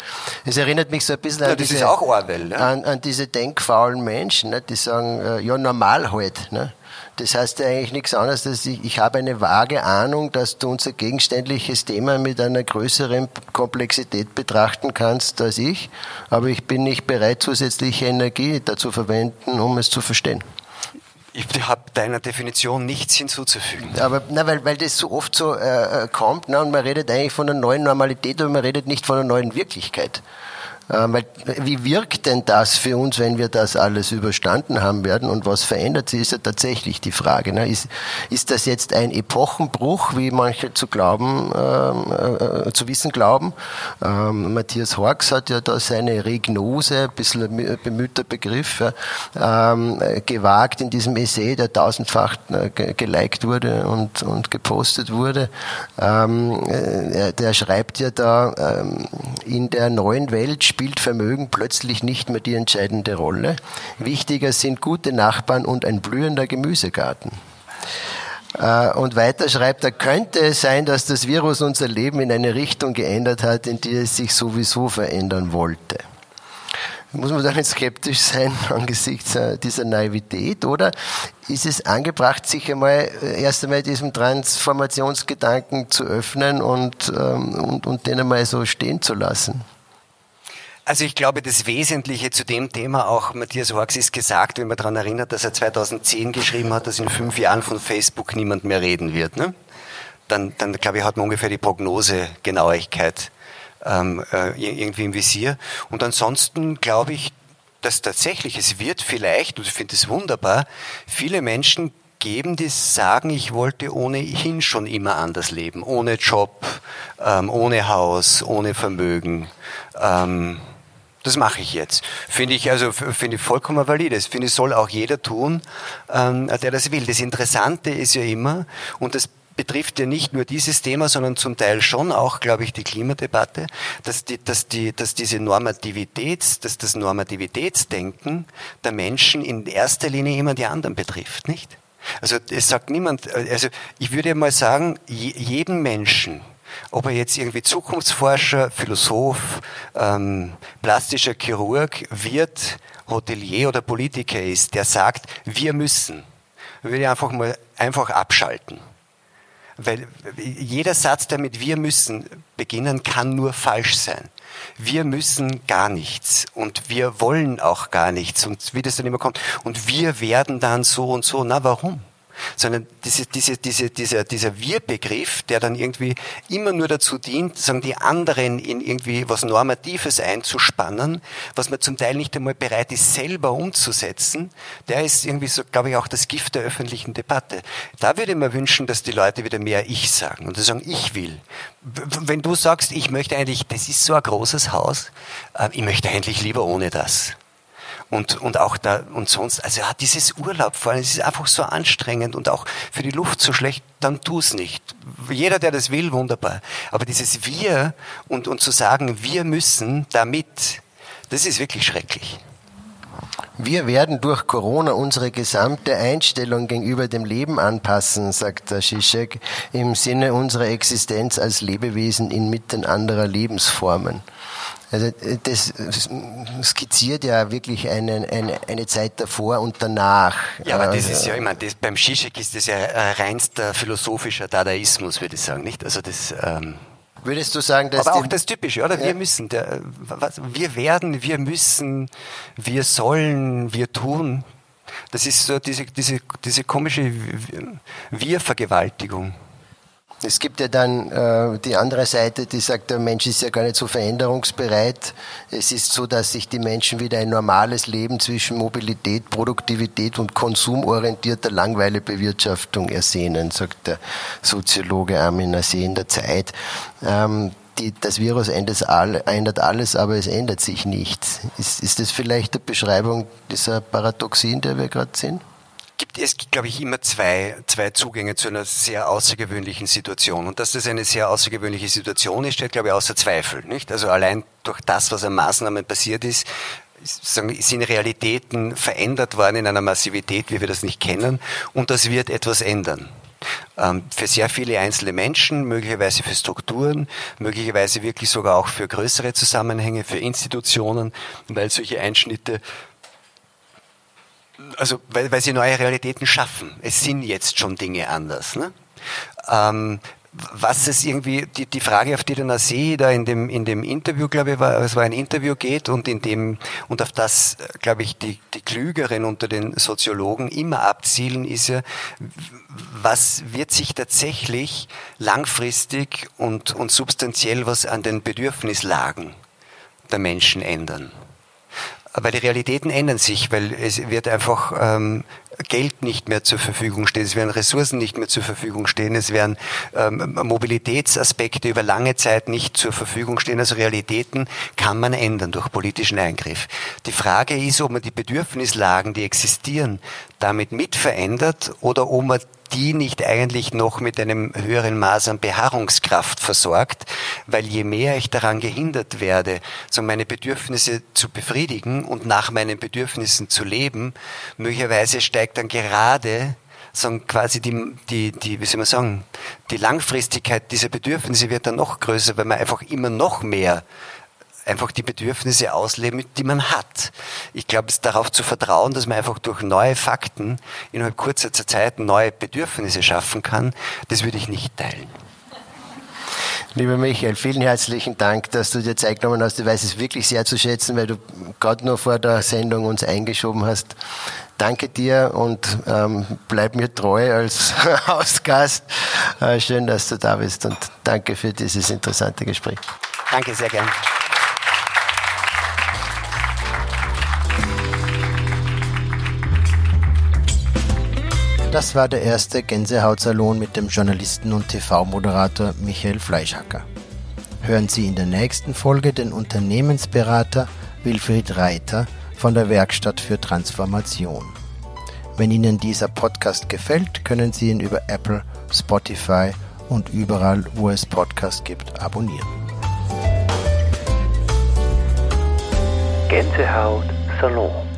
es erinnert mich so ein bisschen ja, an, diese, Orwell, ne? an, an, diese denkfaulen Menschen, ne? die sagen, äh, ja normal halt. Ne? Das heißt eigentlich nichts anderes, dass ich, ich habe eine vage Ahnung, dass du unser gegenständliches Thema mit einer größeren Komplexität betrachten kannst als ich, aber ich bin nicht bereit, zusätzliche Energie dazu verwenden, um es zu verstehen. Ich habe deiner Definition nichts hinzuzufügen. Aber na, weil, weil das so oft so äh, kommt, na, und man redet eigentlich von einer neuen Normalität, aber man redet nicht von einer neuen Wirklichkeit. Ähm, wie wirkt denn das für uns, wenn wir das alles überstanden haben werden und was verändert sich, ist ja tatsächlich die Frage. Ne? Ist, ist das jetzt ein Epochenbruch, wie manche zu glauben, ähm, äh, äh zu wissen glauben? Ähm, Matthias Horks hat ja da seine Regnose, ein bisschen bemühter Begriff, ähm, gewagt in diesem Essay, der tausendfach äh, geliked wurde und, und gepostet wurde. Ähm, äh, der schreibt ja da, ähm, in der neuen Welt spielt Vermögen plötzlich nicht mehr die entscheidende Rolle. Wichtiger sind gute Nachbarn und ein blühender Gemüsegarten. Äh, und weiter schreibt er, könnte es sein, dass das Virus unser Leben in eine Richtung geändert hat, in die es sich sowieso verändern wollte? Muss man damit skeptisch sein (laughs) angesichts äh, dieser Naivität oder ist es angebracht, sich einmal äh, erst einmal diesem Transformationsgedanken zu öffnen und, ähm, und, und den einmal so stehen zu lassen? Also ich glaube, das Wesentliche zu dem Thema, auch Matthias Horx ist gesagt, wenn man daran erinnert, dass er 2010 geschrieben hat, dass in fünf Jahren von Facebook niemand mehr reden wird. Ne? Dann, dann glaube ich, hat man ungefähr die Prognosegenauigkeit ähm, äh, irgendwie im Visier. Und ansonsten glaube ich, dass tatsächlich es wird vielleicht, und ich finde es wunderbar, viele Menschen geben, die sagen, ich wollte ohnehin schon immer anders leben, ohne Job, ähm, ohne Haus, ohne Vermögen. Ähm, das mache ich jetzt. Finde ich also finde ich vollkommen valide. Das finde ich soll auch jeder tun, ähm, der das will. Das Interessante ist ja immer und das betrifft ja nicht nur dieses Thema, sondern zum Teil schon auch, glaube ich, die Klimadebatte, dass, die, dass, die, dass diese Normativitäts, dass das Normativitätsdenken der Menschen in erster Linie immer die anderen betrifft, nicht? Also es sagt niemand, also ich würde mal sagen, jedem Menschen, ob er jetzt irgendwie Zukunftsforscher, Philosoph, ähm, plastischer Chirurg, Wirt, Hotelier oder Politiker ist, der sagt, wir müssen, würde ich einfach mal einfach abschalten. Weil jeder Satz, der mit wir müssen beginnen, kann nur falsch sein. Wir müssen gar nichts und wir wollen auch gar nichts und wie das dann immer kommt. Und wir werden dann so und so. Na, warum? Sondern diese, diese, diese, dieser, dieser Wir-Begriff, der dann irgendwie immer nur dazu dient, sagen die anderen in irgendwie was Normatives einzuspannen, was man zum Teil nicht einmal bereit ist, selber umzusetzen, der ist irgendwie so, glaube ich, auch das Gift der öffentlichen Debatte. Da würde ich mir wünschen, dass die Leute wieder mehr Ich sagen und sagen, ich will. Wenn du sagst, ich möchte eigentlich, das ist so ein großes Haus, äh, ich möchte eigentlich lieber ohne das und, und auch da und sonst, also ja, dieses Urlaub vor allem, es ist einfach so anstrengend und auch für die Luft so schlecht, dann tu es nicht. Jeder, der das will, wunderbar. Aber dieses Wir und, und zu sagen, wir müssen damit, das ist wirklich schrecklich. Wir werden durch Corona unsere gesamte Einstellung gegenüber dem Leben anpassen, sagt der Zizek, im Sinne unserer Existenz als Lebewesen inmitten anderer Lebensformen. Also äh, das skizziert ja wirklich eine, eine, eine Zeit davor und danach. Ja, aber das ist ja, ich meine, das, beim Zizek ist das ja reinster philosophischer Dadaismus, würde ich sagen, nicht? Also das... Ähm Würdest du sagen, dass. Aber auch das Typische, oder? Ja. Wir müssen, der, was, wir werden, wir müssen, wir sollen, wir tun. Das ist so diese, diese, diese komische Wir-Vergewaltigung. Es gibt ja dann äh, die andere Seite, die sagt, der Mensch ist ja gar nicht so veränderungsbereit. Es ist so, dass sich die Menschen wieder ein normales Leben zwischen Mobilität, Produktivität und konsumorientierter Langweilebewirtschaftung ersehnen, sagt der Soziologe Armin Nassé in der Zeit. Ähm, die, das Virus ändert, alles, aber es ändert sich nichts. Ist, ist das vielleicht eine Beschreibung dieser Paradoxie, in der wir gerade sind? Gibt es, glaube ich, immer zwei, zwei Zugänge zu einer sehr außergewöhnlichen Situation. Und dass das eine sehr außergewöhnliche Situation ist, steht, glaube ich, außer Zweifel. Nicht? Also allein durch das, was an Maßnahmen passiert ist, sind Realitäten verändert worden in einer Massivität, wie wir das nicht kennen. Und das wird etwas ändern ähm, für sehr viele einzelne Menschen, möglicherweise für Strukturen, möglicherweise wirklich sogar auch für größere Zusammenhänge, für Institutionen, weil solche Einschnitte also weil, weil sie neue Realitäten schaffen. Es sind jetzt schon Dinge anders. Ne? Ähm, was es irgendwie, die, die Frage, auf die der Nasi da in dem, in dem Interview, glaube ich, war, es war ein Interview geht und in dem, und auf das, glaube ich, die, die Klügeren unter den Soziologen immer abzielen, ist ja, was wird sich tatsächlich langfristig und, und substanziell was an den Bedürfnislagen der Menschen ändern? Weil die Realitäten ändern sich, weil es wird einfach ähm, Geld nicht mehr zur Verfügung stehen, es werden Ressourcen nicht mehr zur Verfügung stehen, es werden ähm, Mobilitätsaspekte über lange Zeit nicht zur Verfügung stehen. Also Realitäten kann man ändern durch politischen Eingriff. Die Frage ist, ob man die Bedürfnislagen, die existieren, damit mit verändert oder ob man die nicht eigentlich noch mit einem höheren Maß an Beharrungskraft versorgt, weil je mehr ich daran gehindert werde, so meine Bedürfnisse zu befriedigen und nach meinen Bedürfnissen zu leben, möglicherweise steigt dann gerade sagen quasi die, die, die, wie soll man sagen, die Langfristigkeit dieser Bedürfnisse wird dann noch größer, weil man einfach immer noch mehr einfach die Bedürfnisse ausleben, die man hat. Ich glaube, es darauf zu vertrauen, dass man einfach durch neue Fakten innerhalb kurzer Zeit neue Bedürfnisse schaffen kann, das würde ich nicht teilen. Lieber Michael, vielen herzlichen Dank, dass du dir Zeit genommen hast. Ich weiß es wirklich sehr zu schätzen, weil du gerade nur vor der Sendung uns eingeschoben hast. Danke dir und ähm, bleib mir treu als (laughs) Hausgast. Äh, schön, dass du da bist und danke für dieses interessante Gespräch. Danke sehr gern. Das war der erste Gänsehautsalon mit dem Journalisten und TV-Moderator Michael Fleischhacker. Hören Sie in der nächsten Folge den Unternehmensberater Wilfried Reiter von der Werkstatt für Transformation. Wenn Ihnen dieser Podcast gefällt, können Sie ihn über Apple, Spotify und überall, wo es Podcasts gibt, abonnieren. Gänsehaut Salon